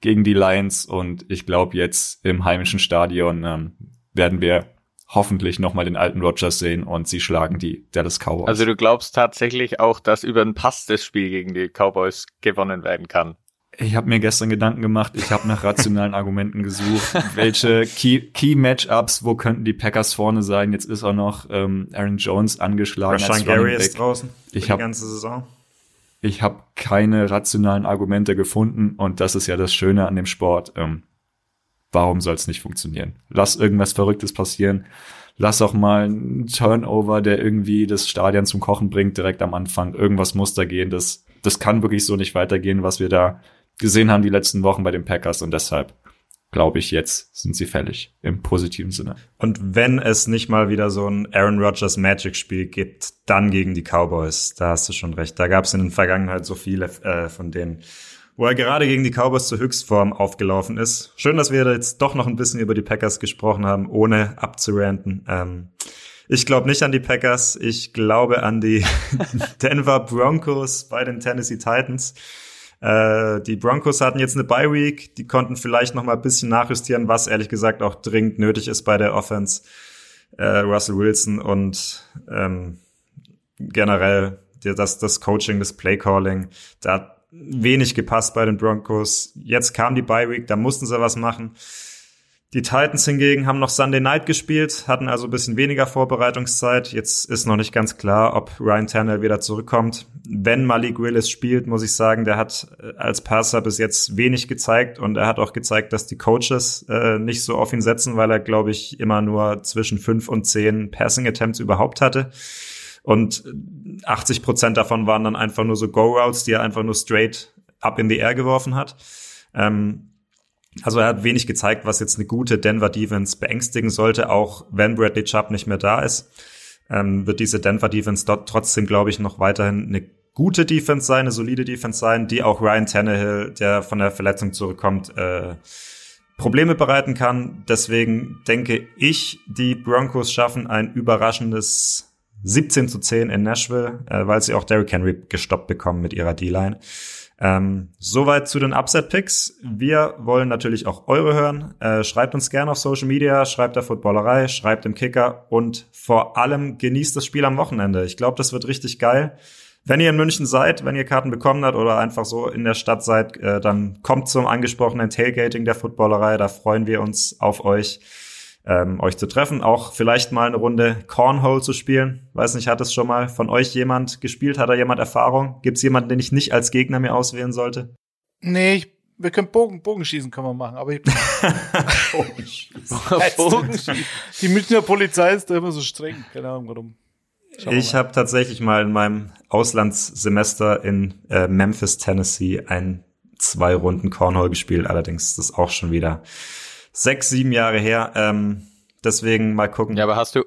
gegen die Lions und ich glaube jetzt im heimischen Stadion ähm, werden wir hoffentlich nochmal den alten Rogers sehen und sie schlagen die Dallas Cowboys. Also du glaubst tatsächlich auch, dass über ein Pass das Spiel gegen die Cowboys gewonnen werden kann? Ich habe mir gestern Gedanken gemacht, ich habe nach rationalen Argumenten gesucht, welche Key, Key Matchups, wo könnten die Packers vorne sein? Jetzt ist auch noch ähm, Aaron Jones angeschlagen. Rashan Gary ist draußen ich die ganze Saison ich habe keine rationalen Argumente gefunden und das ist ja das Schöne an dem Sport. Ähm, warum soll es nicht funktionieren? Lass irgendwas Verrücktes passieren. Lass auch mal einen Turnover, der irgendwie das Stadion zum Kochen bringt, direkt am Anfang. Irgendwas muss da gehen. Das, das kann wirklich so nicht weitergehen, was wir da gesehen haben die letzten Wochen bei den Packers und deshalb glaube ich, jetzt sind sie fällig im positiven Sinne. Und wenn es nicht mal wieder so ein Aaron Rodgers Magic Spiel gibt, dann gegen die Cowboys. Da hast du schon recht. Da gab es in der Vergangenheit so viele äh, von denen, wo er gerade gegen die Cowboys zur Höchstform aufgelaufen ist. Schön, dass wir jetzt doch noch ein bisschen über die Packers gesprochen haben, ohne abzuranten. Ähm, ich glaube nicht an die Packers. Ich glaube an die Denver Broncos bei den Tennessee Titans. Äh, die Broncos hatten jetzt eine Bye Week, die konnten vielleicht noch mal ein bisschen nachjustieren, was ehrlich gesagt auch dringend nötig ist bei der Offense. Äh, Russell Wilson und ähm, generell das, das Coaching, das Play Calling, da hat wenig gepasst bei den Broncos. Jetzt kam die Bye Week, da mussten sie was machen. Die Titans hingegen haben noch Sunday Night gespielt, hatten also ein bisschen weniger Vorbereitungszeit. Jetzt ist noch nicht ganz klar, ob Ryan Tannehill wieder zurückkommt. Wenn Malik Willis spielt, muss ich sagen, der hat äh, als Passer bis jetzt wenig gezeigt und er hat auch gezeigt, dass die Coaches äh, nicht so auf ihn setzen, weil er, glaube ich, immer nur zwischen fünf und zehn Passing Attempts überhaupt hatte. Und 80 Prozent davon waren dann einfach nur so Go-Routes, die er einfach nur straight up in the air geworfen hat. Ähm, Also er hat wenig gezeigt, was jetzt eine gute Denver Defense beängstigen sollte, auch wenn Bradley Chubb nicht mehr da ist. Ähm, wird diese Denver Defense dort trotzdem, glaube ich, noch weiterhin eine gute Defense sein, eine solide Defense sein, die auch Ryan Tannehill, der von der Verletzung zurückkommt, äh, Probleme bereiten kann. Deswegen denke ich, die Broncos schaffen ein überraschendes 17 zu 10 in Nashville, äh, weil sie auch Derrick Henry gestoppt bekommen mit ihrer D-Line. Ähm, soweit zu den Upset-Picks. Wir wollen natürlich auch eure hören. Äh, schreibt uns gerne auf Social Media, schreibt der Footballerei, schreibt im Kicker und vor allem genießt das Spiel am Wochenende. Ich glaube, das wird richtig geil. Wenn ihr in München seid, wenn ihr Karten bekommen habt oder einfach so in der Stadt seid, äh, dann kommt zum angesprochenen Tailgating der Footballerei. Da freuen wir uns auf euch ähm, euch zu treffen, auch vielleicht mal eine Runde Cornhole zu spielen. Weiß nicht, hat es schon mal von euch jemand gespielt? Hat da jemand Erfahrung? Gibt es jemanden, den ich nicht als Gegner mir auswählen sollte? Nee, ich, wir können Bogen, Bogenschießen können wir machen, aber ich, Bogenschießen. die Münchner Polizei ist da immer so streng. Keine Ahnung warum. Schauen Ich habe tatsächlich mal in meinem Auslandssemester in äh, Memphis, Tennessee, ein zwei Runden Cornhole gespielt. Allerdings ist das auch schon wieder sechs, sieben Jahre her. Ähm, deswegen mal gucken. Ja, aber hast du,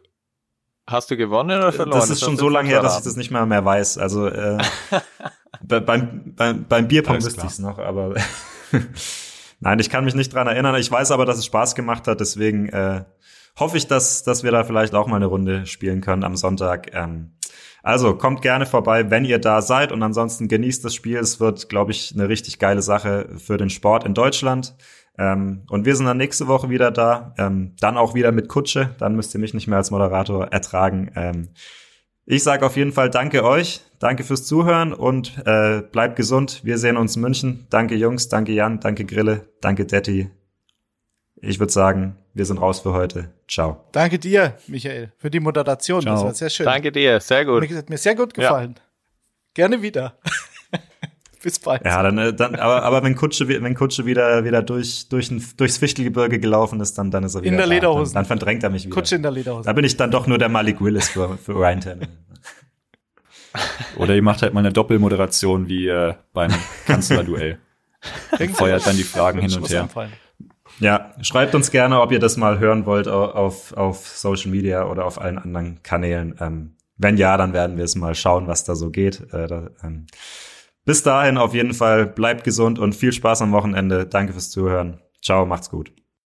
hast du gewonnen oder verloren? das ist schon hast so lange her, dass ich das nicht mehr mehr weiß. Also äh, bei, beim, beim, beim Bierpong Alles wüsste ich es noch, aber nein, ich kann mich nicht dran erinnern. Ich weiß aber, dass es Spaß gemacht hat. Deswegen äh, hoffe ich, dass, dass wir da vielleicht auch mal eine Runde spielen können am Sonntag. Ähm, also kommt gerne vorbei, wenn ihr da seid und ansonsten genießt das Spiel. Es wird, glaube ich, eine richtig geile Sache für den Sport in Deutschland. Ähm, und wir sind dann nächste Woche wieder da. Ähm, dann auch wieder mit Kutsche. Dann müsst ihr mich nicht mehr als Moderator ertragen. Ähm, ich sage auf jeden Fall danke euch. Danke fürs Zuhören und äh, bleibt gesund. Wir sehen uns in München. Danke Jungs, danke Jan, danke Grille, danke Detti. Ich würde sagen, wir sind raus für heute. Ciao. Danke dir, Michael, für die Moderation. Das Ciao. war sehr schön. Danke dir, sehr gut. Mir hat mir sehr gut gefallen. Gerne wieder. Bis bald. Ja, dann, äh, dann aber, aber wenn Kutsche, wenn Kutsche wieder, wieder durch, durch ein, durchs Fichtelgebirge gelaufen ist, dann, dann ist er wieder In der da. Lederhosen. Dann, dann verdrängt er mich wieder. Kutsche in der Lederhose. Da bin ich dann doch nur der Malik Willis für, für Ryan Tannehill. Oder ihr macht halt mal eine Doppelmoderation wie äh, beim Kanzlerduell. Feuert dann die Fragen hin und her. einfallen. Ja, schreibt uns gerne, ob ihr das mal hören wollt au- auf, auf Social Media oder auf allen anderen Kanälen. Ähm, wenn ja, dann werden wir es mal schauen, was da so geht. Äh, da, ähm, bis dahin auf jeden Fall bleibt gesund und viel Spaß am Wochenende. Danke fürs Zuhören. Ciao, macht's gut.